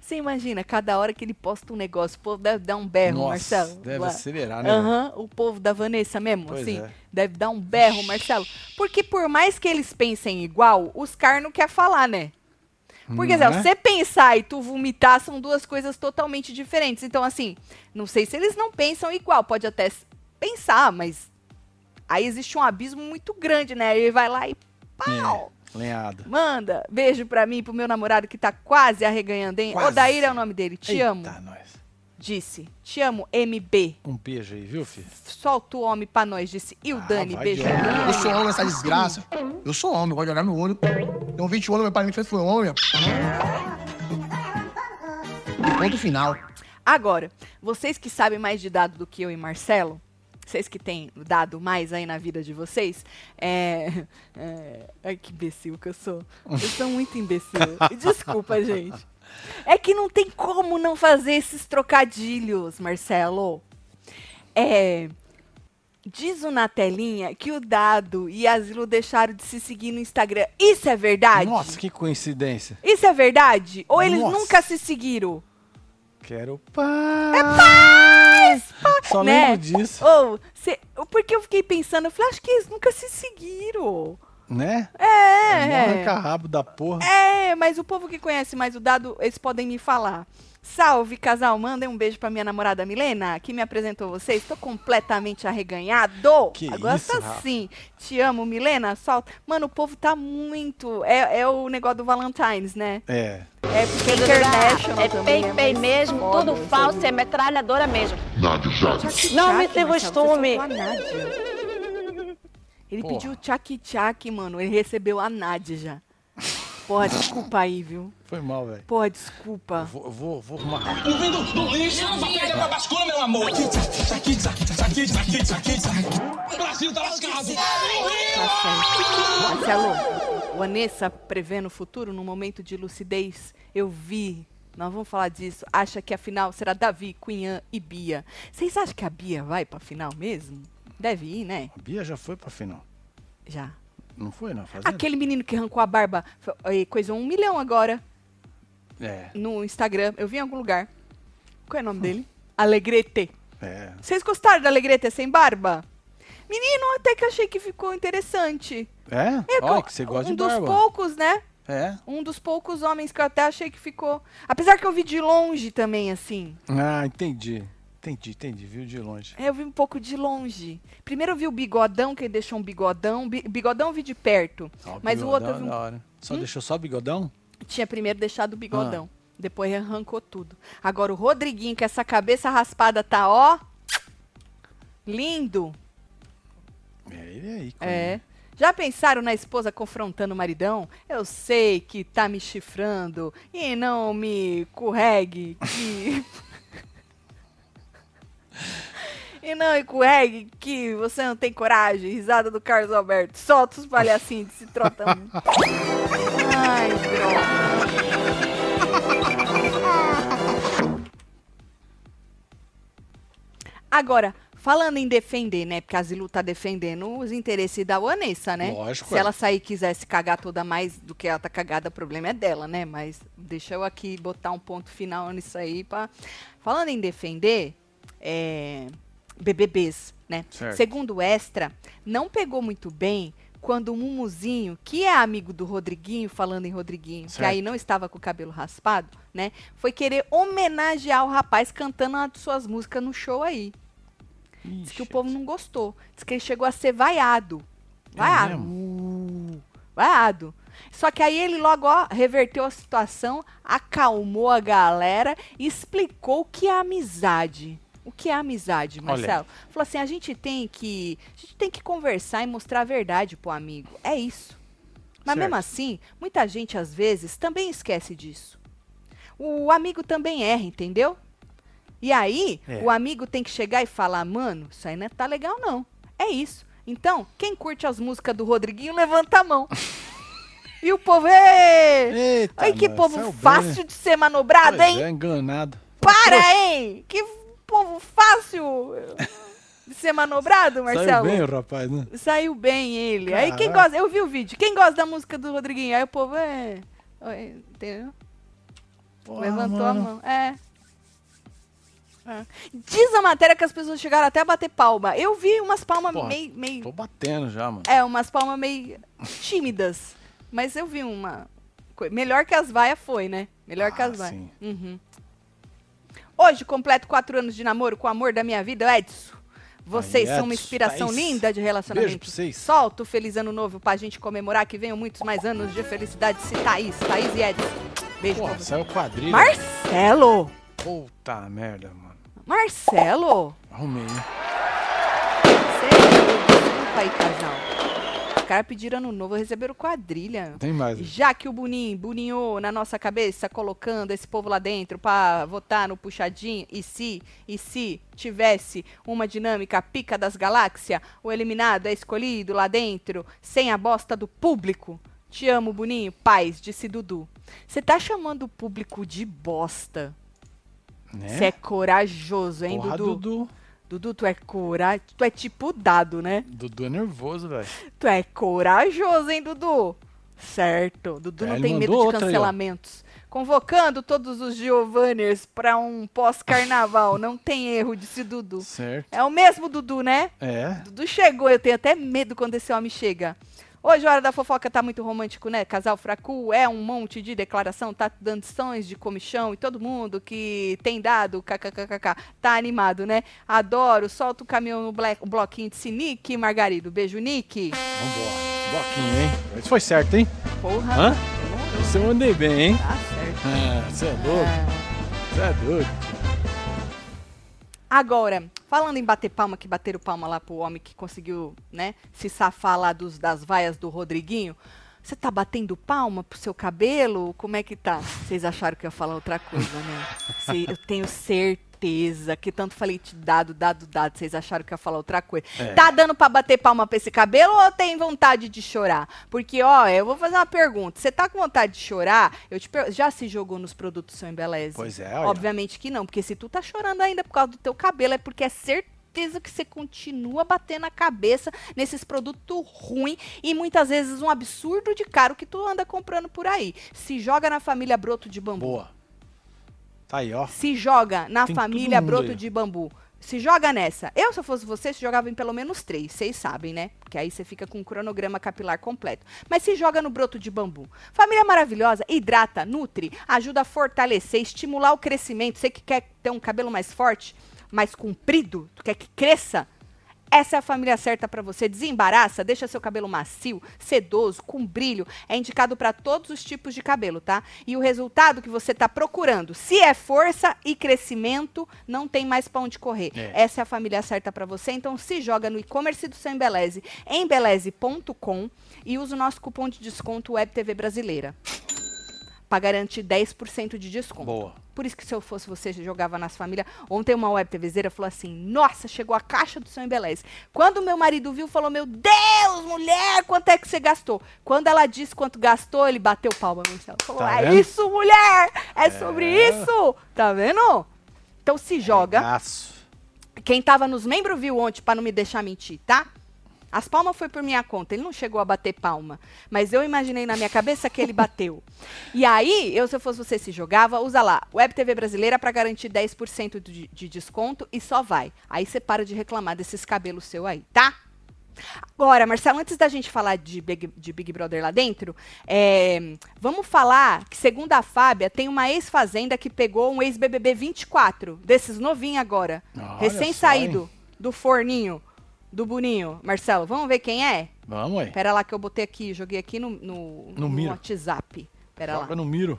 Você imagina, cada hora que ele posta um negócio, o povo deve dar um berro, Nossa, Marcelo. deve lá. acelerar, né? Aham, o povo da Vanessa mesmo, Pois assim, é. deve dar um berro, Marcelo. Porque por mais que eles pensem igual, os caras não querem falar, né? Porque Não assim, é? você pensar e tu vomitar são duas coisas totalmente diferentes. Então, assim, não sei se eles não pensam igual, pode até pensar, mas aí existe um abismo muito grande, né? Ele vai lá e pau! É, lenhada. Manda, beijo pra mim, pro meu namorado que tá quase arreganhando, hein? Quase. Odair é o nome dele, te amo. Eita, nós. Disse, te amo, MB. Um beijo aí, viu, filho? Solta o homem pra nós, disse. E o Ah, beijo. Eu sou homem, essa desgraça. Eu sou homem, eu gosto de olhar no olho. Tenho 20 anos, meu pai me fez foi homem. E ponto final. Agora, vocês que sabem mais de dado do que eu e Marcelo, vocês que têm dado mais aí na vida de vocês, é. é ai, que imbecil que eu sou. Eu sou muito imbecil. *laughs* Desculpa, gente. É que não tem como não fazer esses trocadilhos, Marcelo. É. Diz o na telinha que o Dado e a Zilo deixaram de se seguir no Instagram. Isso é verdade? Nossa, que coincidência. Isso é verdade? Ou eles Nossa. nunca se seguiram? Quero paz. É paz! Só né? lembro disso, Ou, cê- porque eu fiquei pensando, eu falei, acho que eles nunca se seguiram. Né? É. Arranca rabo da porra. É, mas o povo que conhece mais o dado, eles podem me falar. Salve, casal. Mandem um beijo pra minha namorada Milena, que me apresentou vocês. Tô completamente arreganhado. Que Agora isso, tá Rafa. sim. Te amo, Milena. Solta. Mano, o povo tá muito. É, é o negócio do Valentine's, né? É. É porque é international É né? pei Mas mesmo, foda, tudo isso falso, é metralhadora mesmo. Tchaki Não me Marcelo, costume. você soltou a Nádia. Ele Porra. pediu tchaki, mano. Ele recebeu a Nádia já. Porra, desculpa aí, viu? Foi mal, velho. Porra, desculpa. Vou, vou, vou arrumar rápido. Vindo do lixo, uma pedra pra bascula, meu amor. O Brasil tá lascado. Tá. Marcelo, o Anessa prevendo o futuro num momento de lucidez. Eu vi. Nós vamos falar disso. Acha que a final será Davi, Cunhã e Bia. Vocês acham que a Bia vai pra final mesmo? Deve ir, né? A Bia já foi pra final. Já. Não foi na fazenda? Aquele menino que arrancou a barba, foi- eh, coisou um milhão agora É, no Instagram. Eu vi em algum lugar. Qual é o nome dele? Alegrete. é. Vocês gostaram da Alegrete sem barba? Menino, até que achei que ficou interessante. É? É Olha que você gosta um de dos barba. poucos, né? É. Um dos poucos homens que eu até achei que ficou. Apesar que eu vi de longe também, assim. Ah, entendi. Entendi, entendi. Viu de longe. É, Eu vi um pouco de longe. Primeiro eu vi o bigodão, que ele deixou um bigodão. Bi- bigodão eu vi de perto. Ó, mas o outro eu é vi um da hora. Só deixou só bigodão? Tinha primeiro deixado o bigodão. Ah. Depois arrancou tudo. Agora o Rodriguinho, que essa cabeça raspada tá, ó. Lindo. É, ele aí. É. Já pensaram na esposa confrontando o maridão? Eu sei que tá me chifrando e não me corregue que. *laughs* e não escorregue que você não tem coragem. Risada do Carlos Alberto. Solta os palhacinhos de se trotando. *laughs* Ai, droga. Agora, falando em defender, né? Porque a Zilu tá defendendo os interesses da Vanessa, né? Lógico, Se é. ela sair e quisesse cagar toda mais do que ela tá cagada, o problema é dela, né? Mas deixa eu aqui botar um ponto final nisso aí. Pra... Falando em defender, é... BBBs, né? Certo. Segundo o Extra, não pegou muito bem quando o Mumuzinho, que é amigo do Rodriguinho, falando em Rodriguinho, que Certo. aí não estava com o cabelo raspado, né? Foi querer homenagear o rapaz cantando uma de suas músicas no show aí. Diz que o povo não gostou. Diz que ele chegou a ser vaiado. Vaiado. É Uh, vaiado. Só que aí ele logo, ó, reverteu a situação, acalmou a galera e explicou que é amizade. O que é amizade, Olha. Marcelo? Falou assim, a gente tem que, a gente tem que conversar e mostrar a verdade pro amigo. É isso. Mas Certo. mesmo assim, muita gente às vezes também esquece disso. O amigo também erra, entendeu? E aí, É. o amigo tem que chegar e falar, mano, isso aí não tá legal não. É isso. Então, quem curte as músicas do Rodriguinho, levanta a mão. *laughs* e o povo! Eita, Ai, que mano, povo bem, fácil né? de ser manobrado, Pois hein? É, enganado. Para, hein? Que povo fácil de ser manobrado, Marcelo. Saiu bem o rapaz, né? Saiu bem ele. Aí quem Caraca. gosta, eu vi o vídeo. Quem gosta da música do Rodriguinho? Aí o povo é, é, entendeu? Levantou mano. a mão. É. É. Diz a matéria que as pessoas chegaram até a bater palma. Eu vi umas palmas Porra, meio, meio Tô batendo já, mano. é, umas palmas meio tímidas. Mas eu vi uma. Melhor que as vaias foi, né? Melhor que Ah, as vaias. sim. Uhum. Hoje completo quatro anos de namoro com o amor da minha vida, Edson. Vocês Aí, são uma inspiração linda de relacionamento. Beijo pra vocês. Solta o feliz ano novo pra gente comemorar que venham muitos mais anos de felicidade. Se Thaís, Thaís e Edson. Beijo você. saiu quadrilha. Marcelo! Puta merda, mano. Marcelo! Arrumei? Desculpa aí, casal. Caras pediram ano novo, receberam quadrilha. Tem mais. Já que o Boninho Boninho na nossa cabeça, colocando esse povo lá dentro pra votar no puxadinho, e se, e se tivesse uma dinâmica pica das galáxias, o eliminado é escolhido lá dentro, sem a bosta do público. Te amo, Boninho. Paz, disse Dudu. Você tá chamando o público de bosta. Você é corajoso, hein, Porra, Dudu? Dudu. Dudu, tu é coragem. Tu é tipo dado, né? Dudu é nervoso, velho. Tu é corajoso, hein, Dudu? Certo. Dudu É, não tem medo de outra aí, cancelamentos. Convocando todos os Giovanners pra um pós-carnaval. não tem erro, disse Dudu. Certo. É o mesmo Dudu, né? É. Dudu chegou, eu tenho até medo quando esse homem chega. Hoje, a hora da fofoca tá muito romântico, né? Casal fraco é um monte de declaração, tá dando sons de comichão e todo mundo que tem dado kkkk tá animado, né? Adoro, solta o caminhão no black- bloquinho de Sinique, Margarido. Beijo, Nick. Vambora. Bloquinho, hein? Esse foi certo, hein? Porra. Hã? Você mandei bem, hein? Tá certo. Ah, Você é louco. Você é doido. Agora, falando em bater palma, que bateram palma lá pro homem que conseguiu, né, se safar lá dos, das vaias do Rodriguinho. Você tá batendo palma pro seu cabelo? Como é que tá? Vocês acharam que eu ia falar outra coisa, né? *laughs* Cê- eu tenho certeza que tanto falei te dado, dado, dado. Vocês acharam que eu ia falar outra coisa. É. Tá dando pra bater palma pra esse cabelo ou tem vontade de chorar? Porque, ó, eu vou fazer uma pergunta. Você tá com vontade de chorar? Eu te per... Já se jogou nos produtos São Embeleze? Pois é, olha. Obviamente que não, porque se tu tá chorando ainda por causa do teu cabelo, é porque é certeza certeza que você continua batendo a cabeça nesses produtos ruins e muitas vezes um absurdo de caro que tu anda comprando por aí. Se joga na família broto de bambu. Boa. Tá aí, ó. Se joga na Tem família broto aí. de bambu. Se joga nessa. Eu, se eu fosse você, se jogava em pelo menos três. Vocês sabem, né? Porque aí você fica com um cronograma capilar completo. Mas se joga no broto de bambu. Família maravilhosa, hidrata, nutre, ajuda a fortalecer, estimular o crescimento. Você que quer ter um cabelo mais forte, mais comprido, tu quer que cresça? Essa é a família certa para você. Desembaraça, deixa seu cabelo macio, sedoso, com brilho. É indicado para todos os tipos de cabelo, tá? E o resultado que você está procurando, se é força e crescimento, não tem mais para onde correr. É. Essa é a família certa para você. Então se joga no e-commerce do seu Embeleze, embeleze.com e usa o nosso cupom de desconto WebTV Brasileira. Para garantir 10% de desconto. Boa. Por isso que se eu fosse você, jogava nas famílias. Ontem uma web TVzeira falou assim: Nossa, chegou a caixa do seu embeleze. Quando meu marido viu, falou: Meu Deus, mulher, quanto é que você gastou? Quando ela disse quanto gastou, ele bateu palma no céu. Falou: Tá É vendo? isso, mulher! É sobre isso! Tá vendo? Então se joga. Gaço. Quem tava nos membros viu ontem, pra não me deixar mentir, tá? As palmas foi por minha conta. Ele não chegou a bater palma. Mas eu imaginei na minha cabeça que ele bateu. E aí, eu, se eu fosse você, se jogava, usa lá, Web TV Brasileira pra garantir 10% de, de desconto e só vai. Aí você para de reclamar desses cabelos seu aí, tá? Agora, Marcelo, antes da gente falar de Big, de Big Brother lá dentro, é, vamos falar que, segundo a Fábia, tem uma ex-fazenda que pegou um ex-BBB 24, desses novinhos agora, recém-saído do forninho, do Boninho. Marcelo, vamos ver quem é? Vamos aí. Pera lá que eu botei aqui, joguei aqui no, no, No miro. WhatsApp. Pera lá. Joga no miro.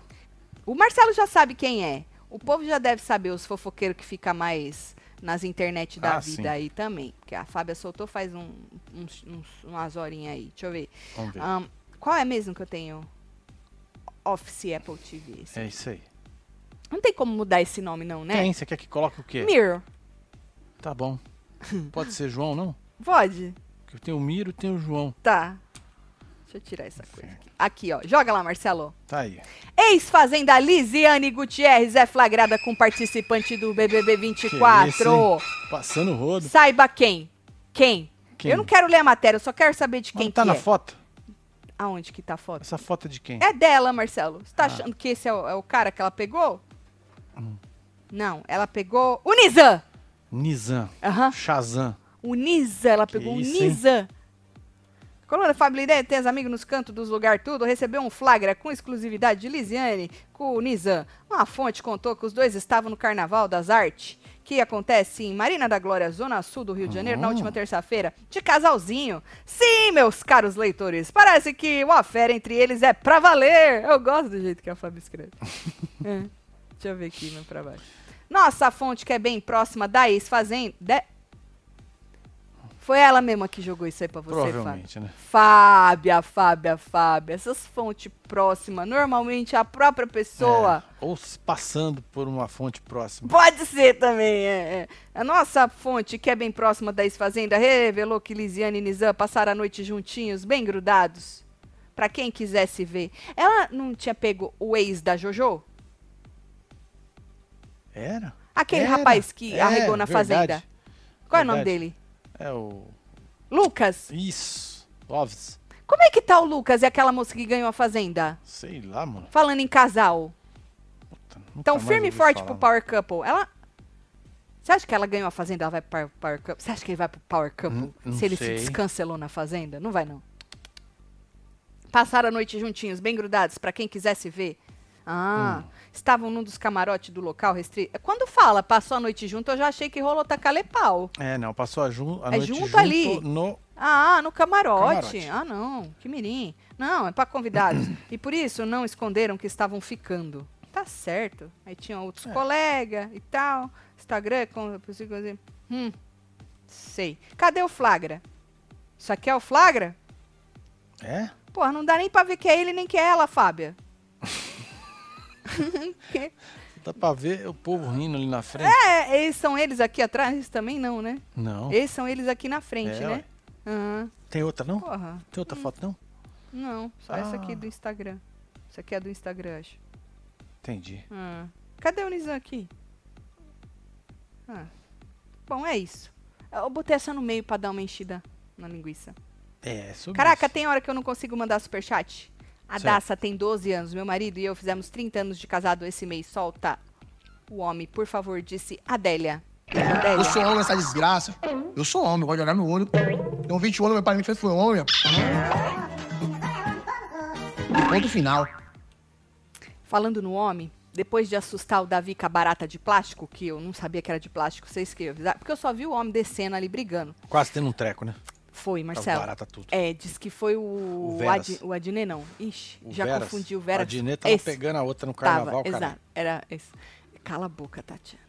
O Marcelo já sabe quem é. O povo já deve saber, os fofoqueiros que fica mais nas internet da Ah, vida sim. aí também. Porque a Fábia soltou faz um, uns, uns- umas horinhas aí. Deixa eu ver. Vamos ver. Ahn, qual é mesmo que eu tenho? Office Apple TV. É isso aí. Não tem como mudar esse nome, não, né? Quem? Você quer que coloque o quê? Mirror. Tá bom. *laughs* Pode ser João, não? Pode? Porque eu tenho o Miro e tenho o João. Tá. Deixa eu tirar essa coisa aqui. Aqui, ó. Joga lá, Marcelo. Tá aí. Ex-fazenda Lisiane Gutierrez é flagrada com participante do BBB Que isso, 24. hein? Passando rodo. Saiba quem. Quem? Quem? Eu não quero ler a matéria, eu só quero saber de quem Onde tá que na é. foto? Aonde que tá a foto? Essa foto é de quem? É dela, Marcelo. Você tá Ah. achando que esse é o, é o cara que ela pegou? Hum. Não, ela pegou o Nizam. Nizam. Aham. Shazam. O Nizam, ela pegou o isso, hein? Nizam. Coluna Fábio Lideia tem as amigos nos cantos dos lugar tudo, recebeu um flagra com exclusividade de Lisiane com o Nizam. Uma fonte contou que os dois estavam no Carnaval das Artes, que acontece em Marina da Glória, Zona Sul do Rio de Janeiro, na Ah. última terça-feira, de casalzinho. Sim, meus caros leitores, parece que o affair entre eles é pra valer. Eu gosto do jeito que a Fábio escreve. *laughs* É. Deixa eu ver aqui, meu pra baixo. Nossa fonte, que é bem próxima da ex-fazenda... de- Foi ela mesma que jogou isso aí pra você, Fábio. Provavelmente, né? Fábia, Fábia, Fábia. Essas fontes próximas, normalmente a própria pessoa. É, ou passando por uma fonte próxima. Pode ser também, é, é. A nossa fonte, que é bem próxima da ex-fazenda, revelou que Lisiane e Nizam passaram a noite juntinhos, bem grudados. Pra quem quisesse ver. Ela não tinha pego o ex da Jojo? Era? Aquele Era, rapaz que é, arregou na verdade, fazenda. Qual é o nome dele? É o. Lucas. Isso. Loves. Como é que tá o Lucas e aquela moça que ganhou a fazenda? Sei lá, mano. Falando em casal. Puta, Então, firme e forte falar, pro. Power Couple. Ela. Você acha que ela ganhou a Fazenda? Ela vai pro Power, Couple? Você acha que ele vai pro Power Couple? Hum, não se ele sei. se descancelou na Fazenda? Não vai, não. Passaram a noite juntinhos, bem grudados, pra quem quisesse ver. Ah, Hum. estavam num dos camarotes do local restrito. Quando fala passou a noite junto, eu já achei que rolou tacalepau. É, não, passou a, jun... a É noite junto junto ali. no. Ah, no camarote. Camarote. Ah, não, que mirim. Não, é pra convidados. e por isso não esconderam que estavam ficando. Tá certo. Aí tinham outros É. colegas e tal. Instagram, com... Hum, sei. Cadê o flagra? Isso aqui é o flagra? É? Porra, não dá nem pra ver que é ele nem que é ela, Fábia. *laughs* Dá pra ver o povo rindo ali na frente? É, eles são eles aqui atrás? Também não, né? Não. Esses são eles aqui na frente, É, né? ué. Aham. Tem outra, não? Porra. Tem outra foto, não? Não, só essa aqui Ah. do Instagram. Essa aqui é do Instagram, acho. Entendi. Ah. Cadê o Nizam aqui? Ah. Bom, é isso. Eu botei essa no meio pra dar uma enchida na linguiça. É, sobre Caraca, isso. tem hora que eu não consigo mandar superchat? A Certo. Daça tem 12 anos, meu marido e eu fizemos 30 anos de casado esse mês. Solta o homem, por favor, disse Adélia. Adélia. Eu sou homem, essa desgraça. Eu sou homem, gosto de olhar no olho. Tenho 21 anos, meu pai me fez foi homem. Ponto final. Falando no homem, depois de assustar o Davi com a barata de plástico, que eu não sabia que era de plástico, vocês que avisar, porque eu só vi o homem descendo ali brigando. Quase tendo um treco, né? Foi, Tava Marcelo. barata tudo. É, diz que foi o. O O, o Adnet, não. Ixi, O já Veras. confundi o Veras. A Dinê tava Esse. pegando a outra no Tava, carnaval, cara. exato. Era esse. Cala a boca, Tatiana.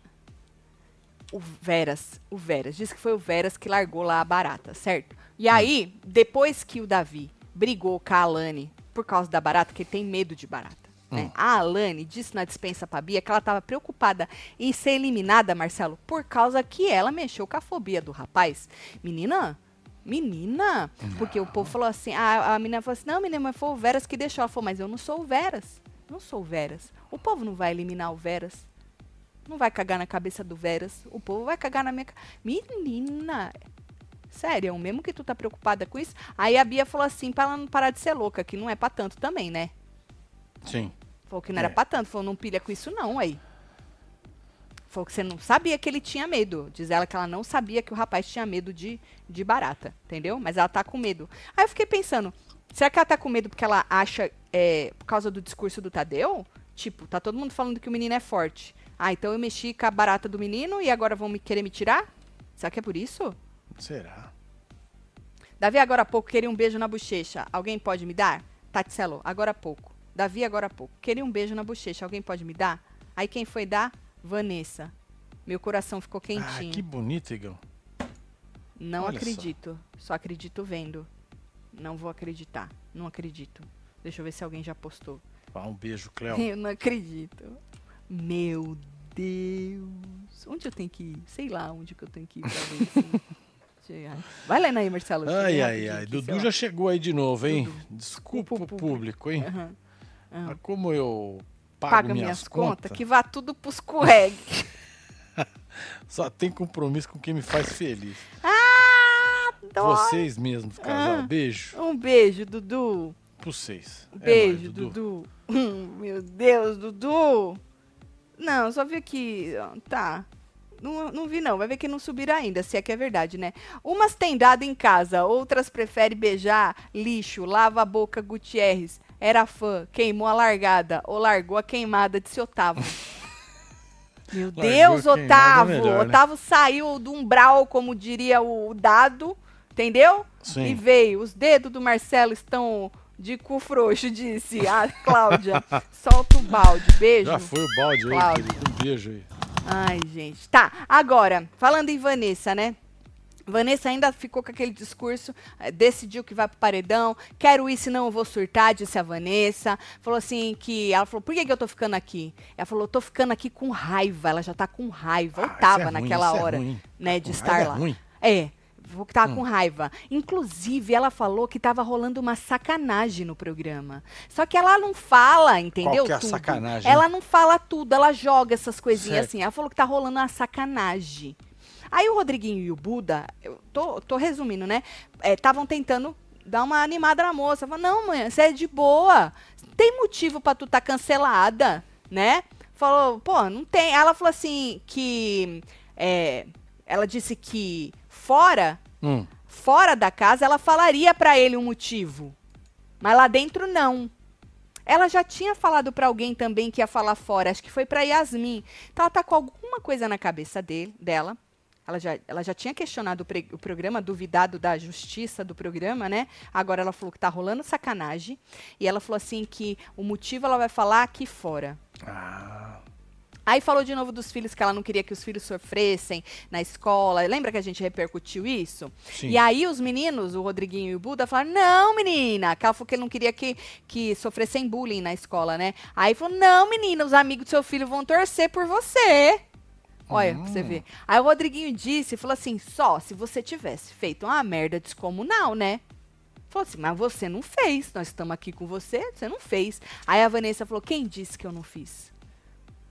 O Veras, o Veras. Diz que foi o Veras que largou lá a barata, certo? E Hum. aí, depois que o Davi brigou com a Alane por causa da barata, que ele tem medo de barata. Hum. né? A Alane disse na dispensa pra Bia que ela tava preocupada em ser eliminada, Marcelo, por causa que ela mexeu com a fobia do rapaz. Menina, menina, porque o povo falou assim, a, a menina falou assim, não, menina, mas foi o Veras que deixou. Ela falou, mas eu não sou o Veras, não sou o Veras. O povo não vai eliminar o Veras. Não vai cagar na cabeça do Veras. O povo vai cagar na minha... Menina, sério, mesmo que tu tá preocupada com isso? Aí a Bia falou assim, pra ela não parar de ser louca, que não é pra tanto também, né? Sim. Falou que não era É. pra tanto. Falou, não pilha com isso não, aí. Falou que você não sabia que ele tinha medo. Diz ela que ela não sabia que o rapaz tinha medo de, de barata, entendeu? Mas ela tá com medo. Aí eu fiquei pensando, será que ela tá com medo porque ela acha, é, por causa do discurso do Tadeu? Tipo, tá todo mundo falando que o menino é forte. Ah, então eu mexi com a barata do menino e agora vão me querer me tirar? Será que é por isso? Será? Davi, agora há pouco, queria um beijo na bochecha. Alguém pode me dar? Tatselo, agora há pouco. Davi, agora há pouco. Queria um beijo na bochecha. Alguém pode me dar? Aí quem foi dar? Vanessa. Meu coração ficou Ah, quentinho. que bonito, Igão. Não olha só. acredito. Só. acredito vendo. Não vou acreditar. Não acredito. Deixa eu ver se alguém já postou. Ah, um beijo, Cléo. Eu não acredito. Meu Deus. Onde eu tenho que ir? Sei lá onde que eu tenho que ir pra ver *laughs* eu- Vai lendo aí, Marcelo. Ai, ai, ai. aqui, Dudu já chegou aí de novo, hein? Dudu. Desculpa o público, hein? Aham. Mas como eu pago Paga minhas, minhas contas, contas, que vá tudo pros corregue. *laughs* só tem compromisso com quem me faz feliz. Ah, dó. Vocês mesmos, casal. Ah. Beijo Um beijo, Dudu. pra vocês. É Beijo, nóis, Dudu. Hum, meu Deus, Dudu. Não, só vi aqui. Tá. Não, não vi, não. Vai ver que não subiram ainda, se é que é verdade, né? Umas têm dado em casa, outras preferem beijar. Lixo, lava a boca, Gutierrez. Era fã, queimou a largada ou largou a queimada, disse Otávio. *laughs* Meu Largou Deus, queimada é Otávio. melhor, né? Otávio saiu do umbral, como diria o dado, entendeu? Sim. E veio. Os dedos do Marcelo estão de cu frouxo, disse a *laughs* Cláudia. Solta o balde. Beijo. Já foi o balde aí, Cláudio. querido. Um beijo aí. Ai, gente. Tá, agora, falando em Vanessa, né? Vanessa ainda ficou com aquele discurso, eh, decidiu que vai pro paredão, quero ir, senão eu vou surtar, disse a Vanessa. Falou assim que. Ela falou, por que, que eu tô ficando aqui? Ela falou, tô ficando aqui com raiva. Ela já tá com raiva. Ou Ah, tava isso é naquela é hora, ruim. né, Tá de com estar raiva é lá. ruim. É. Vou que tava Hum. com raiva. Inclusive, ela falou que tava rolando uma sacanagem no programa. Só que ela não fala, entendeu? Qual que é a tudo. sacanagem? Ela não fala tudo, ela joga essas coisinhas Certo. assim. Ela falou que tá rolando uma sacanagem. Aí o Rodriguinho e o Buda, eu tô, tô resumindo, né? Estavam tentando dar uma animada na moça. Falou, não, mãe, você é de boa. Tem motivo pra tu tá cancelada, né? Falou, pô, não tem. Ela falou assim que. é, ela disse que fora, Hum. fora da casa, ela falaria pra ele um motivo. Mas lá dentro, não. Ela já tinha falado pra alguém também que ia falar fora, acho que foi pra Yasmin. Então ela tá com alguma coisa na cabeça dele, dela. Ela já, ela já tinha questionado o, pre- o programa, duvidado da justiça do programa, né? Agora ela falou que tá rolando sacanagem. E ela falou assim que o motivo ela vai falar aqui fora. Ah, Aí falou de novo dos filhos, que ela não queria que os filhos sofressem na escola. Lembra que a gente repercutiu isso? sim. E aí os meninos, o Rodriguinho e o Buda, falaram, não, menina. Que ela falou que ele não queria que, que sofressem bullying na escola, né? Aí falou, não, menina, os amigos do seu filho vão torcer por você. Olha, pra você ver. Aí o Rodriguinho disse, falou assim, só se você tivesse feito uma merda descomunal, né? Falou assim, mas você não fez. Nós estamos aqui com você, você não fez. Aí a Vanessa falou, quem disse que eu não fiz?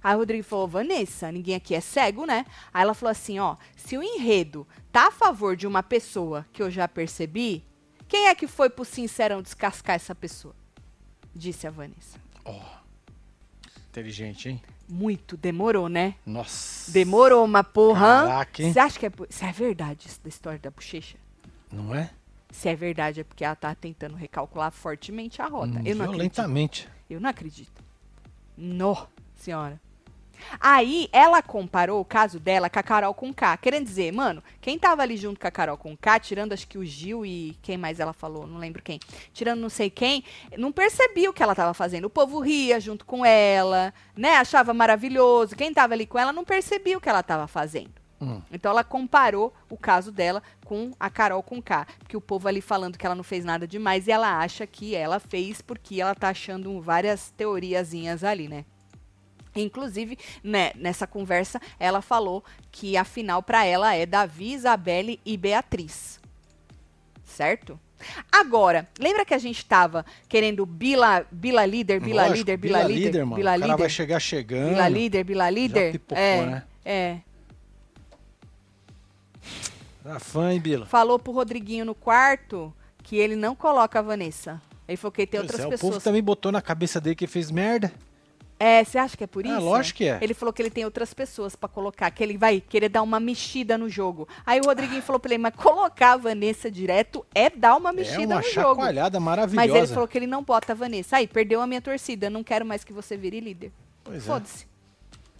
Aí o Rodrigo falou, Vanessa, ninguém aqui é cego, né? Aí ela falou assim, ó, se o enredo tá a favor de uma pessoa que eu já percebi, quem é que foi pro Sincerão descascar essa pessoa? Disse a Vanessa. Inteligente, hein? Muito, demorou, né? Nossa. Demorou uma porra. Caraca, hein? Você acha que é, se é verdade isso da história da bochecha? Não é? Se é verdade, é porque ela tá tentando recalcular fortemente a rota. Hum, eu não acredito. Violentamente. Eu não acredito. No, senhora. Aí ela comparou o caso dela com a Carol com K. Querendo dizer, mano, quem tava ali junto com a Carol com K, tirando acho que o Gil e quem mais ela falou, não lembro quem, tirando não sei quem, não percebia o que ela tava fazendo. O povo ria junto com ela, né? Achava maravilhoso. Quem tava ali com ela não percebia o que ela tava fazendo. Hum. Então ela comparou o caso dela com a Carol com K, porque o povo ali falando que ela não fez nada demais e ela acha que ela fez porque ela tá achando várias teoriazinhas ali, né? Inclusive, né, nessa conversa, ela falou que a final pra ela é Davi, Isabelle e Beatriz. Certo? Agora, lembra que a gente tava querendo Bila, Bila líder, Bila Lógico, líder, Bila, líder, mano. Bila o cara vai líder, chegar chegando. Bila líder, Bila líder? pipocou, é, né? é. Ah, fã, hein, Bila? falou pro Rodriguinho no quarto que ele não coloca a Vanessa. Ele falou que tem Pois outras é, o pessoas. povo também botou na cabeça dele que fez merda. É, você acha que é por Ah, isso? lógico que é. Ele falou que ele tem outras pessoas pra colocar, que ele vai querer dar uma mexida no jogo. Aí o Rodriguinho falou pra ele, mas colocar a Vanessa direto é dar uma É mexida uma no jogo. chacoalhada maravilhosa. Mas ele falou que ele não bota a Vanessa. Aí, perdeu a minha torcida, não quero mais que você vire líder. Pois é. Foda-se.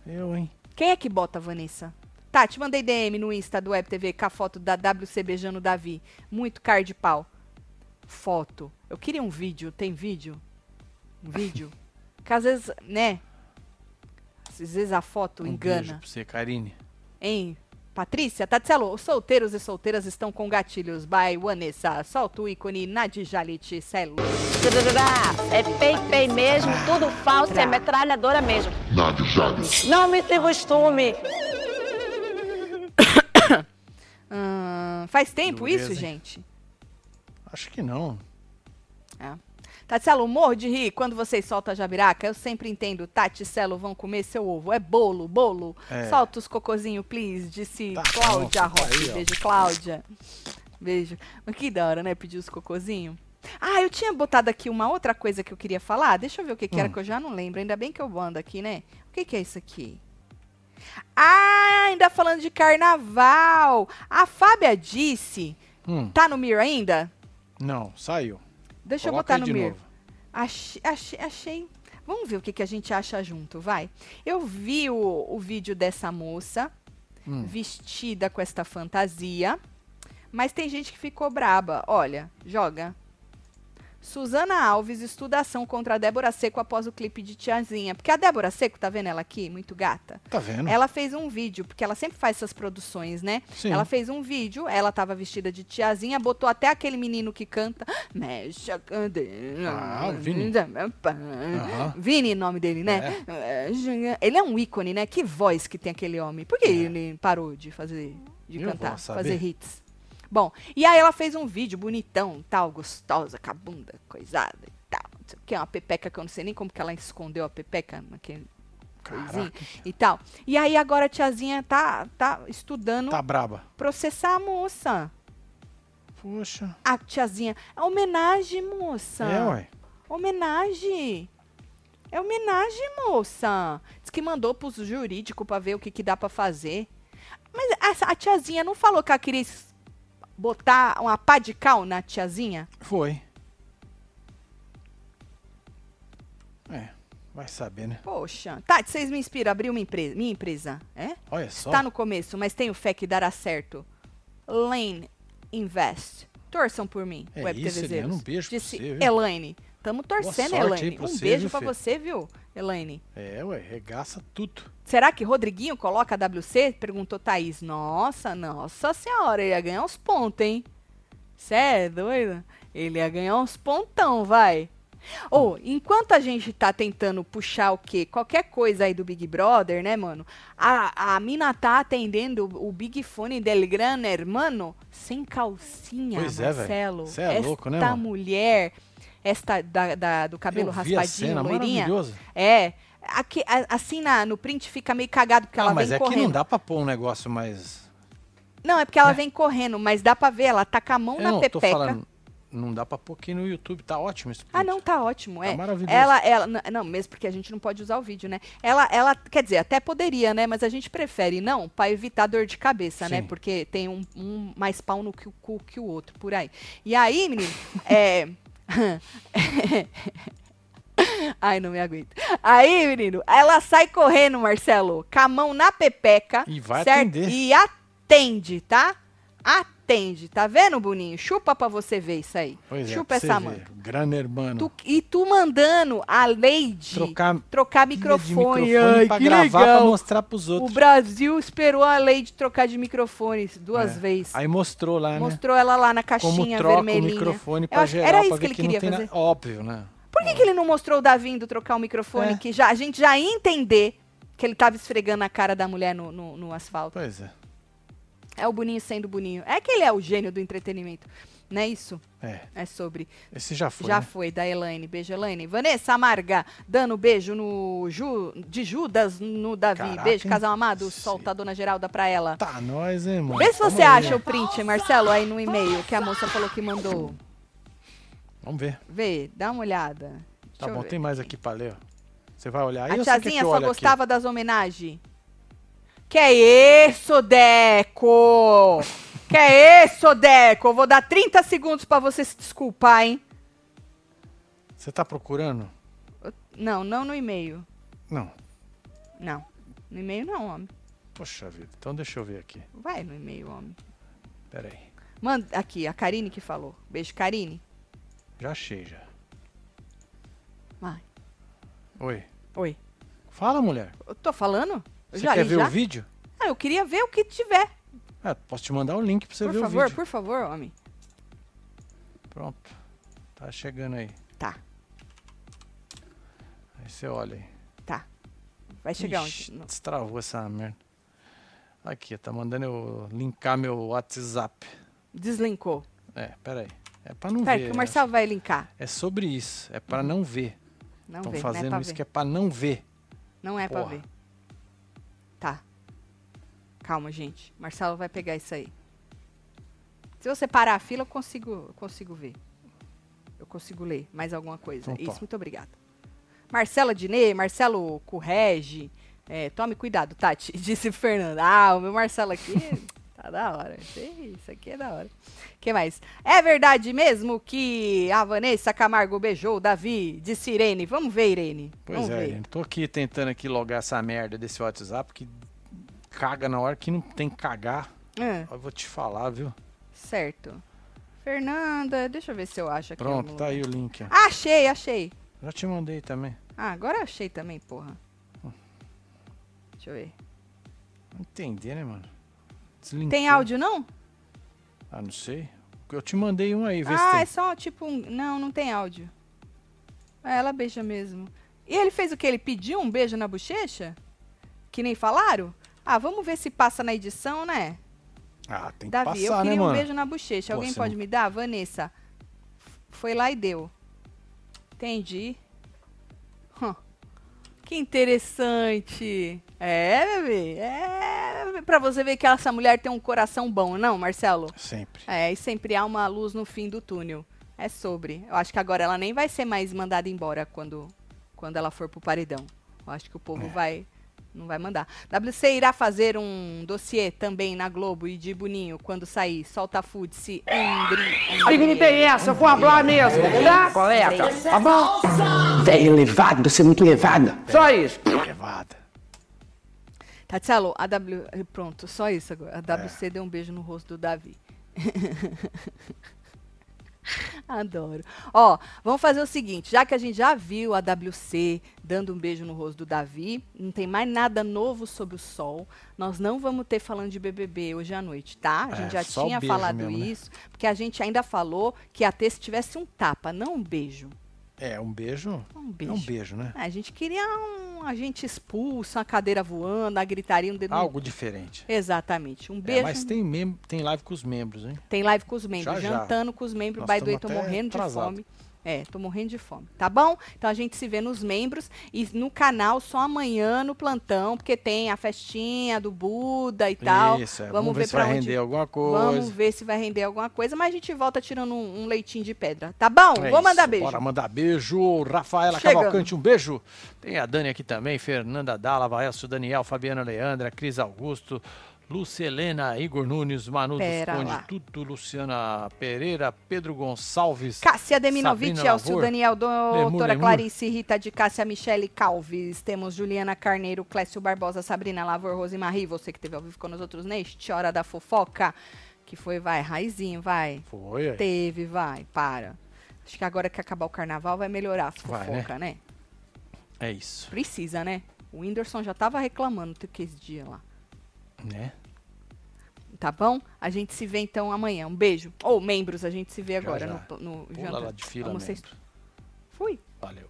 Eu, hein? Quem é que bota a Vanessa? Tá, te mandei DM no Insta do Web TV com a foto da WC beijando o Davi. Muito cara de pau. Foto. Eu queria um vídeo. Tem vídeo? Um vídeo? *laughs* que às vezes, né? Às vezes a foto Um beijo engana. pra você, Karine. Hein? Patrícia, Tatselo, os solteiros e solteiras estão com gatilhos. By Vanessa. Solta o ícone Nadjalit Celo. É pei-pei mesmo, tudo falso, é metralhadora mesmo. Não me se costume. Hum, *coughs* faz tempo Dureza, isso, hein? gente? Acho que não. Tatselo, morro de rir quando vocês soltam a jabiraca. Eu sempre entendo, Tati e Celo vão comer seu ovo. É bolo, bolo. É. Solta os cocozinhos, please, disse Tá Cláudia bom, tá Rocha. Beijo, Cláudia. Beijo. Mas que da hora, né? Pedir os cocozinhos. Ah, eu tinha botado aqui uma outra coisa que eu queria falar. Deixa eu ver o que, que era, Hum. que eu já não lembro. Ainda bem que eu ando aqui, né? O que, que é isso aqui? Ah, ainda falando de carnaval. A Fábia disse. Hum, Tá no Mir ainda? não, saiu. Deixa Coloca eu botar no novo. Achei, achei, achei. Vamos ver o que, que a gente acha junto, vai. Eu vi o, o vídeo dessa moça Hum. vestida com esta fantasia, mas tem gente que ficou braba. Olha, joga. Suzana Alves estuda ação contra a Débora Seco após o clipe de Tiazinha. Porque a Débora Seco, tá vendo ela aqui? Muito gata. Tá vendo? Ela fez um vídeo, porque ela sempre faz essas produções, né? Sim. Ela fez um vídeo, ela tava vestida de tiazinha, botou até aquele menino que canta. Mexe a. Ah, Vini. Vini, nome dele, né? Ele é um ícone, né? Que voz que tem aquele homem. Por que ele parou de fazer, de É. Eu cantar, fazer hits? Bom, e aí ela fez um vídeo bonitão, tal, gostosa, com a bunda coisada e tal. Não sei o que, uma pepeca que eu não sei nem como que ela escondeu a pepeca naquele coisinho e tal. E aí agora a tiazinha tá, tá estudando tá braba. processar a moça. Poxa. A tiazinha, é homenagem, moça. É, ué. Homenagem. É homenagem, moça. Diz que mandou pros jurídicos pra ver o que, que dá pra fazer. Mas essa, a tiazinha não falou que ela queria botar uma pá de cal na tiazinha? Foi. É, vai saber, né? Poxa. Tati, vocês me inspiram a abrir uma empresa. Minha empresa, é? Olha só. Está no começo, mas tenho fé que dará certo. Lane Invest. Torçam por mim, É Web isso, TVzeiros. Um beijo Disse você? Elaine. Tamo torcendo, Elaine. pra Um você, beijo Fê? você, viu, Elaine? É, ué, regaça tudo. Será que Rodriguinho coloca a WC? Perguntou Thaís. Nossa, nossa senhora, ele ia ganhar uns pontos, hein? Cê é doido? Ele ia ganhar uns pontão, vai. Ou, enquanto a gente tá tentando puxar o quê? Qualquer coisa aí do Big Brother, né, mano? A, a mina tá atendendo o Big Fone del Gran Hermano sem calcinha, Pois é, velho. Marcelo. Cê é louco, né, mano? mulher, esta da, da- do cabelo Eu vi a raspadinho, cena, loirinha. É, Aqui, a- assim na, no print fica meio cagado, porque Ah, ela mas vem é correndo. que não dá pra pôr um negócio mais. Não, é porque ela vem correndo, mas dá pra ver, ela tá com a mão Eu na não tô pepeca. falando. Não dá pra pôr aqui no YouTube, tá ótimo esse Ah, não, tá ótimo, é. maravilhoso. Ela, ela, não, mesmo porque a gente não pode usar o vídeo, né? Ela, ela, quer dizer, até poderia, né? Mas a gente prefere não, pra evitar dor de cabeça, né? Sim. Porque tem um, um mais pau no cu que o outro, por aí. E aí, menino, *laughs* é. *laughs* Ai, não me aguento. Aí, menino, ela sai correndo, Marcelo, com a mão na pepeca. E vai certo? atender. E atende, tá? Atende, tá vendo, Boninho? Chupa pra você ver isso aí. Pois é, Chupa pra você essa mão. Grande hermano. E tu mandando a Leide Trocar trocar pilha de microfone. Ai, pra que gravar pra legal. mostrar pros O outros. Brasil esperou a Leide trocar de microfone duas É. vezes. Aí mostrou lá, né? Mostrou ela lá na Como caixinha troca o vermelhinha. microfone Eu pra geral, era pra isso que ver ele que queria fazer. nada. Óbvio, né? Por que, que ele não mostrou o Davi indo trocar o microfone? É. Que já, a gente já ia entender que ele tava esfregando a cara da mulher no, no, no asfalto. Pois é. É o Boninho sendo Boninho. É que ele é o gênio do entretenimento. Não é isso? É. É sobre. Esse já foi. Já né? foi, da Elaine. Beijo, Elaine. Vanessa Amarga, dando beijo no Ju, de Judas no Davi. Caraca, beijo, casal amado. Sim. Solta a dona Geralda pra ela. Tá, nós, hein, mano. Vê se Vamos você aí. acha o print, Marcelo, aí no e-mail que a moça falou que mandou. Vamos ver. Vê, dá uma olhada. Tá Deixa eu bom, ver. tem mais aqui pra ler, ó. Você vai olhar aí A tiazinha só olhe aqui? gostava das homenagens. Que é isso, Deco? Que é isso, Deco? Eu vou dar 30 segundos pra você se desculpar, hein? Você tá procurando? Não, não no e-mail. Não. Não. No e-mail não, homem. Poxa vida. Então deixa eu ver aqui. Vai no e-mail, homem. Pera aí. Manda aqui, a Karine que falou. Beijo, Karine. Já achei, já. Vai. Oi. Oi. Fala, mulher. Eu tô falando? Você já quer ver já? o vídeo? Ah, eu queria ver o que tiver. Ah, posso te mandar o link pra você por ver favor, o vídeo. por favor, homem. Pronto. Tá chegando aí. Tá, Aí você olha aí. tá. Vai chegar Ixi, onde? Não. Destravou essa merda. Aqui, tá mandando eu linkar meu WhatsApp. Deslinkou. É, pera aí. É pra não Pera, ver. que o né? Marcelo vai linkar. É sobre isso. É pra não ver. Não Estão não é fazendo pra isso ver. que é pra não ver. Não é pra Porra. ver. Calma, gente. Marcelo vai pegar isso aí. Se você parar a fila, eu consigo, eu consigo ver. Eu consigo ler mais alguma coisa. Então tá. Isso, muito obrigada. Marcela Dinê, Marcelo Correge. É, tome cuidado, Tati. *laughs* Disse Fernanda. Ah, o meu Marcelo aqui *laughs* tá da hora. Isso aqui é da hora. que mais? É verdade mesmo que a Vanessa Camargo beijou o Davi? Disse Irene. Vamos ver, Irene. Pois Vamos é, ver. Irene, tô aqui tentando aqui logar essa merda desse WhatsApp que caga na hora que não tem que cagar. Ah. Eu vou te falar, viu? Certo. Fernanda, deixa eu ver se eu acho aqui. Pronto, tá aí o link. Achei, achei. Já te mandei também. Ah, agora eu achei também, porra. Deixa eu ver. Entender, né, mano? Tem áudio, não? Ah, não sei. Eu te mandei um aí, vê se Ah, é só tipo um. Não, não tem áudio. Ah, ela beija mesmo. E ele fez o que? Ele pediu um beijo na bochecha? Que nem falaram? Ah, vamos ver se passa na edição, né? Ah, tem que Davi, passar, eu queria né, um mano? beijo na bochecha. Alguém pode não- me dar? Vanessa. Foi lá e deu. Entendi. Que interessante. É, bebê. É, bebê. Pra você ver que essa mulher tem um coração bom, não, Marcelo? Sempre. É, e sempre há uma luz no fim do túnel. É sobre. Eu acho que agora ela nem vai ser mais mandada embora quando, quando ela for pro paredão. Eu acho que o povo É. vai. Não vai mandar. WC irá fazer um dossiê também na Globo e de Boninho quando sair. Solta food se que não tem essa, eu vou falar mesmo, tá? Colega, tá bom? Velho elevado, você é muito elevada. Só isso. Levada. Tatielo, a W. Pronto, só isso agora. A É. WC deu um beijo no rosto do Davi. *laughs* Adoro. Ó, vamos fazer o seguinte: já que a gente já viu a WC dando um beijo no rosto do Davi, não tem mais nada novo sobre o sol. Nós não vamos ter falando de BBB hoje à noite, tá? A gente É, já tinha falado mesmo, né? isso, porque a gente ainda falou que ia ter se tivesse um tapa, não um beijo. É, um beijo. Um É beijo. um beijo, né? A gente queria um agente expulso, uma cadeira voando, a gritaria, um dedo. Algo diferente. Exatamente. Um É, beijo. mas tem, mem tem live com os membros, hein? Tem live com os membros, Já, já. jantando com os membros, Nós by até morrendo de atrasado. fome. É, tô morrendo de fome, tá bom? Então a gente se vê nos membros e no canal só amanhã no plantão, porque tem a festinha do Buda e tal. Isso, é. Vamos Vamos, ver, ver se vai onde- render alguma coisa. Vamos ver se vai render alguma coisa, mas a gente volta tirando um, um leitinho de pedra, tá bom? É Vou mandar isso, beijo. Bora mandar beijo. Rafaela Chegando. Cavalcante, um beijo. Tem a Dani aqui também, Fernanda Dalla, Vaelso Daniel, Fabiana Leandra, Cris Augusto, Lucelena, Igor Nunes, Manu dos Pera Conde, lá. Tuto, Luciana Pereira, Pedro Gonçalves. Cássia Deminovich, Sabrina Elcio Daniel, doutora Lemur, Lemur. Clarice, Rita de Cássia, Michele Calves. Temos Juliana Carneiro, Clécio Barbosa, Sabrina Lavor, Rosimarie, você que teve ao vivo com nós outros neste Hora da Fofoca, que foi, vai, raizinho, vai. Foi, aí. Teve, vai, para. Acho que agora que acabar o carnaval vai melhorar as Vai, fofoca, né? É isso, Precisa, né? O Whindersson já tava reclamando daquele dia lá. Né? Tá bom? A gente se vê então amanhã. Um beijo. Ou oh, membros, a gente se vê já, agora já. no, no jantar. Lá de fila, vocês... Fui. Valeu.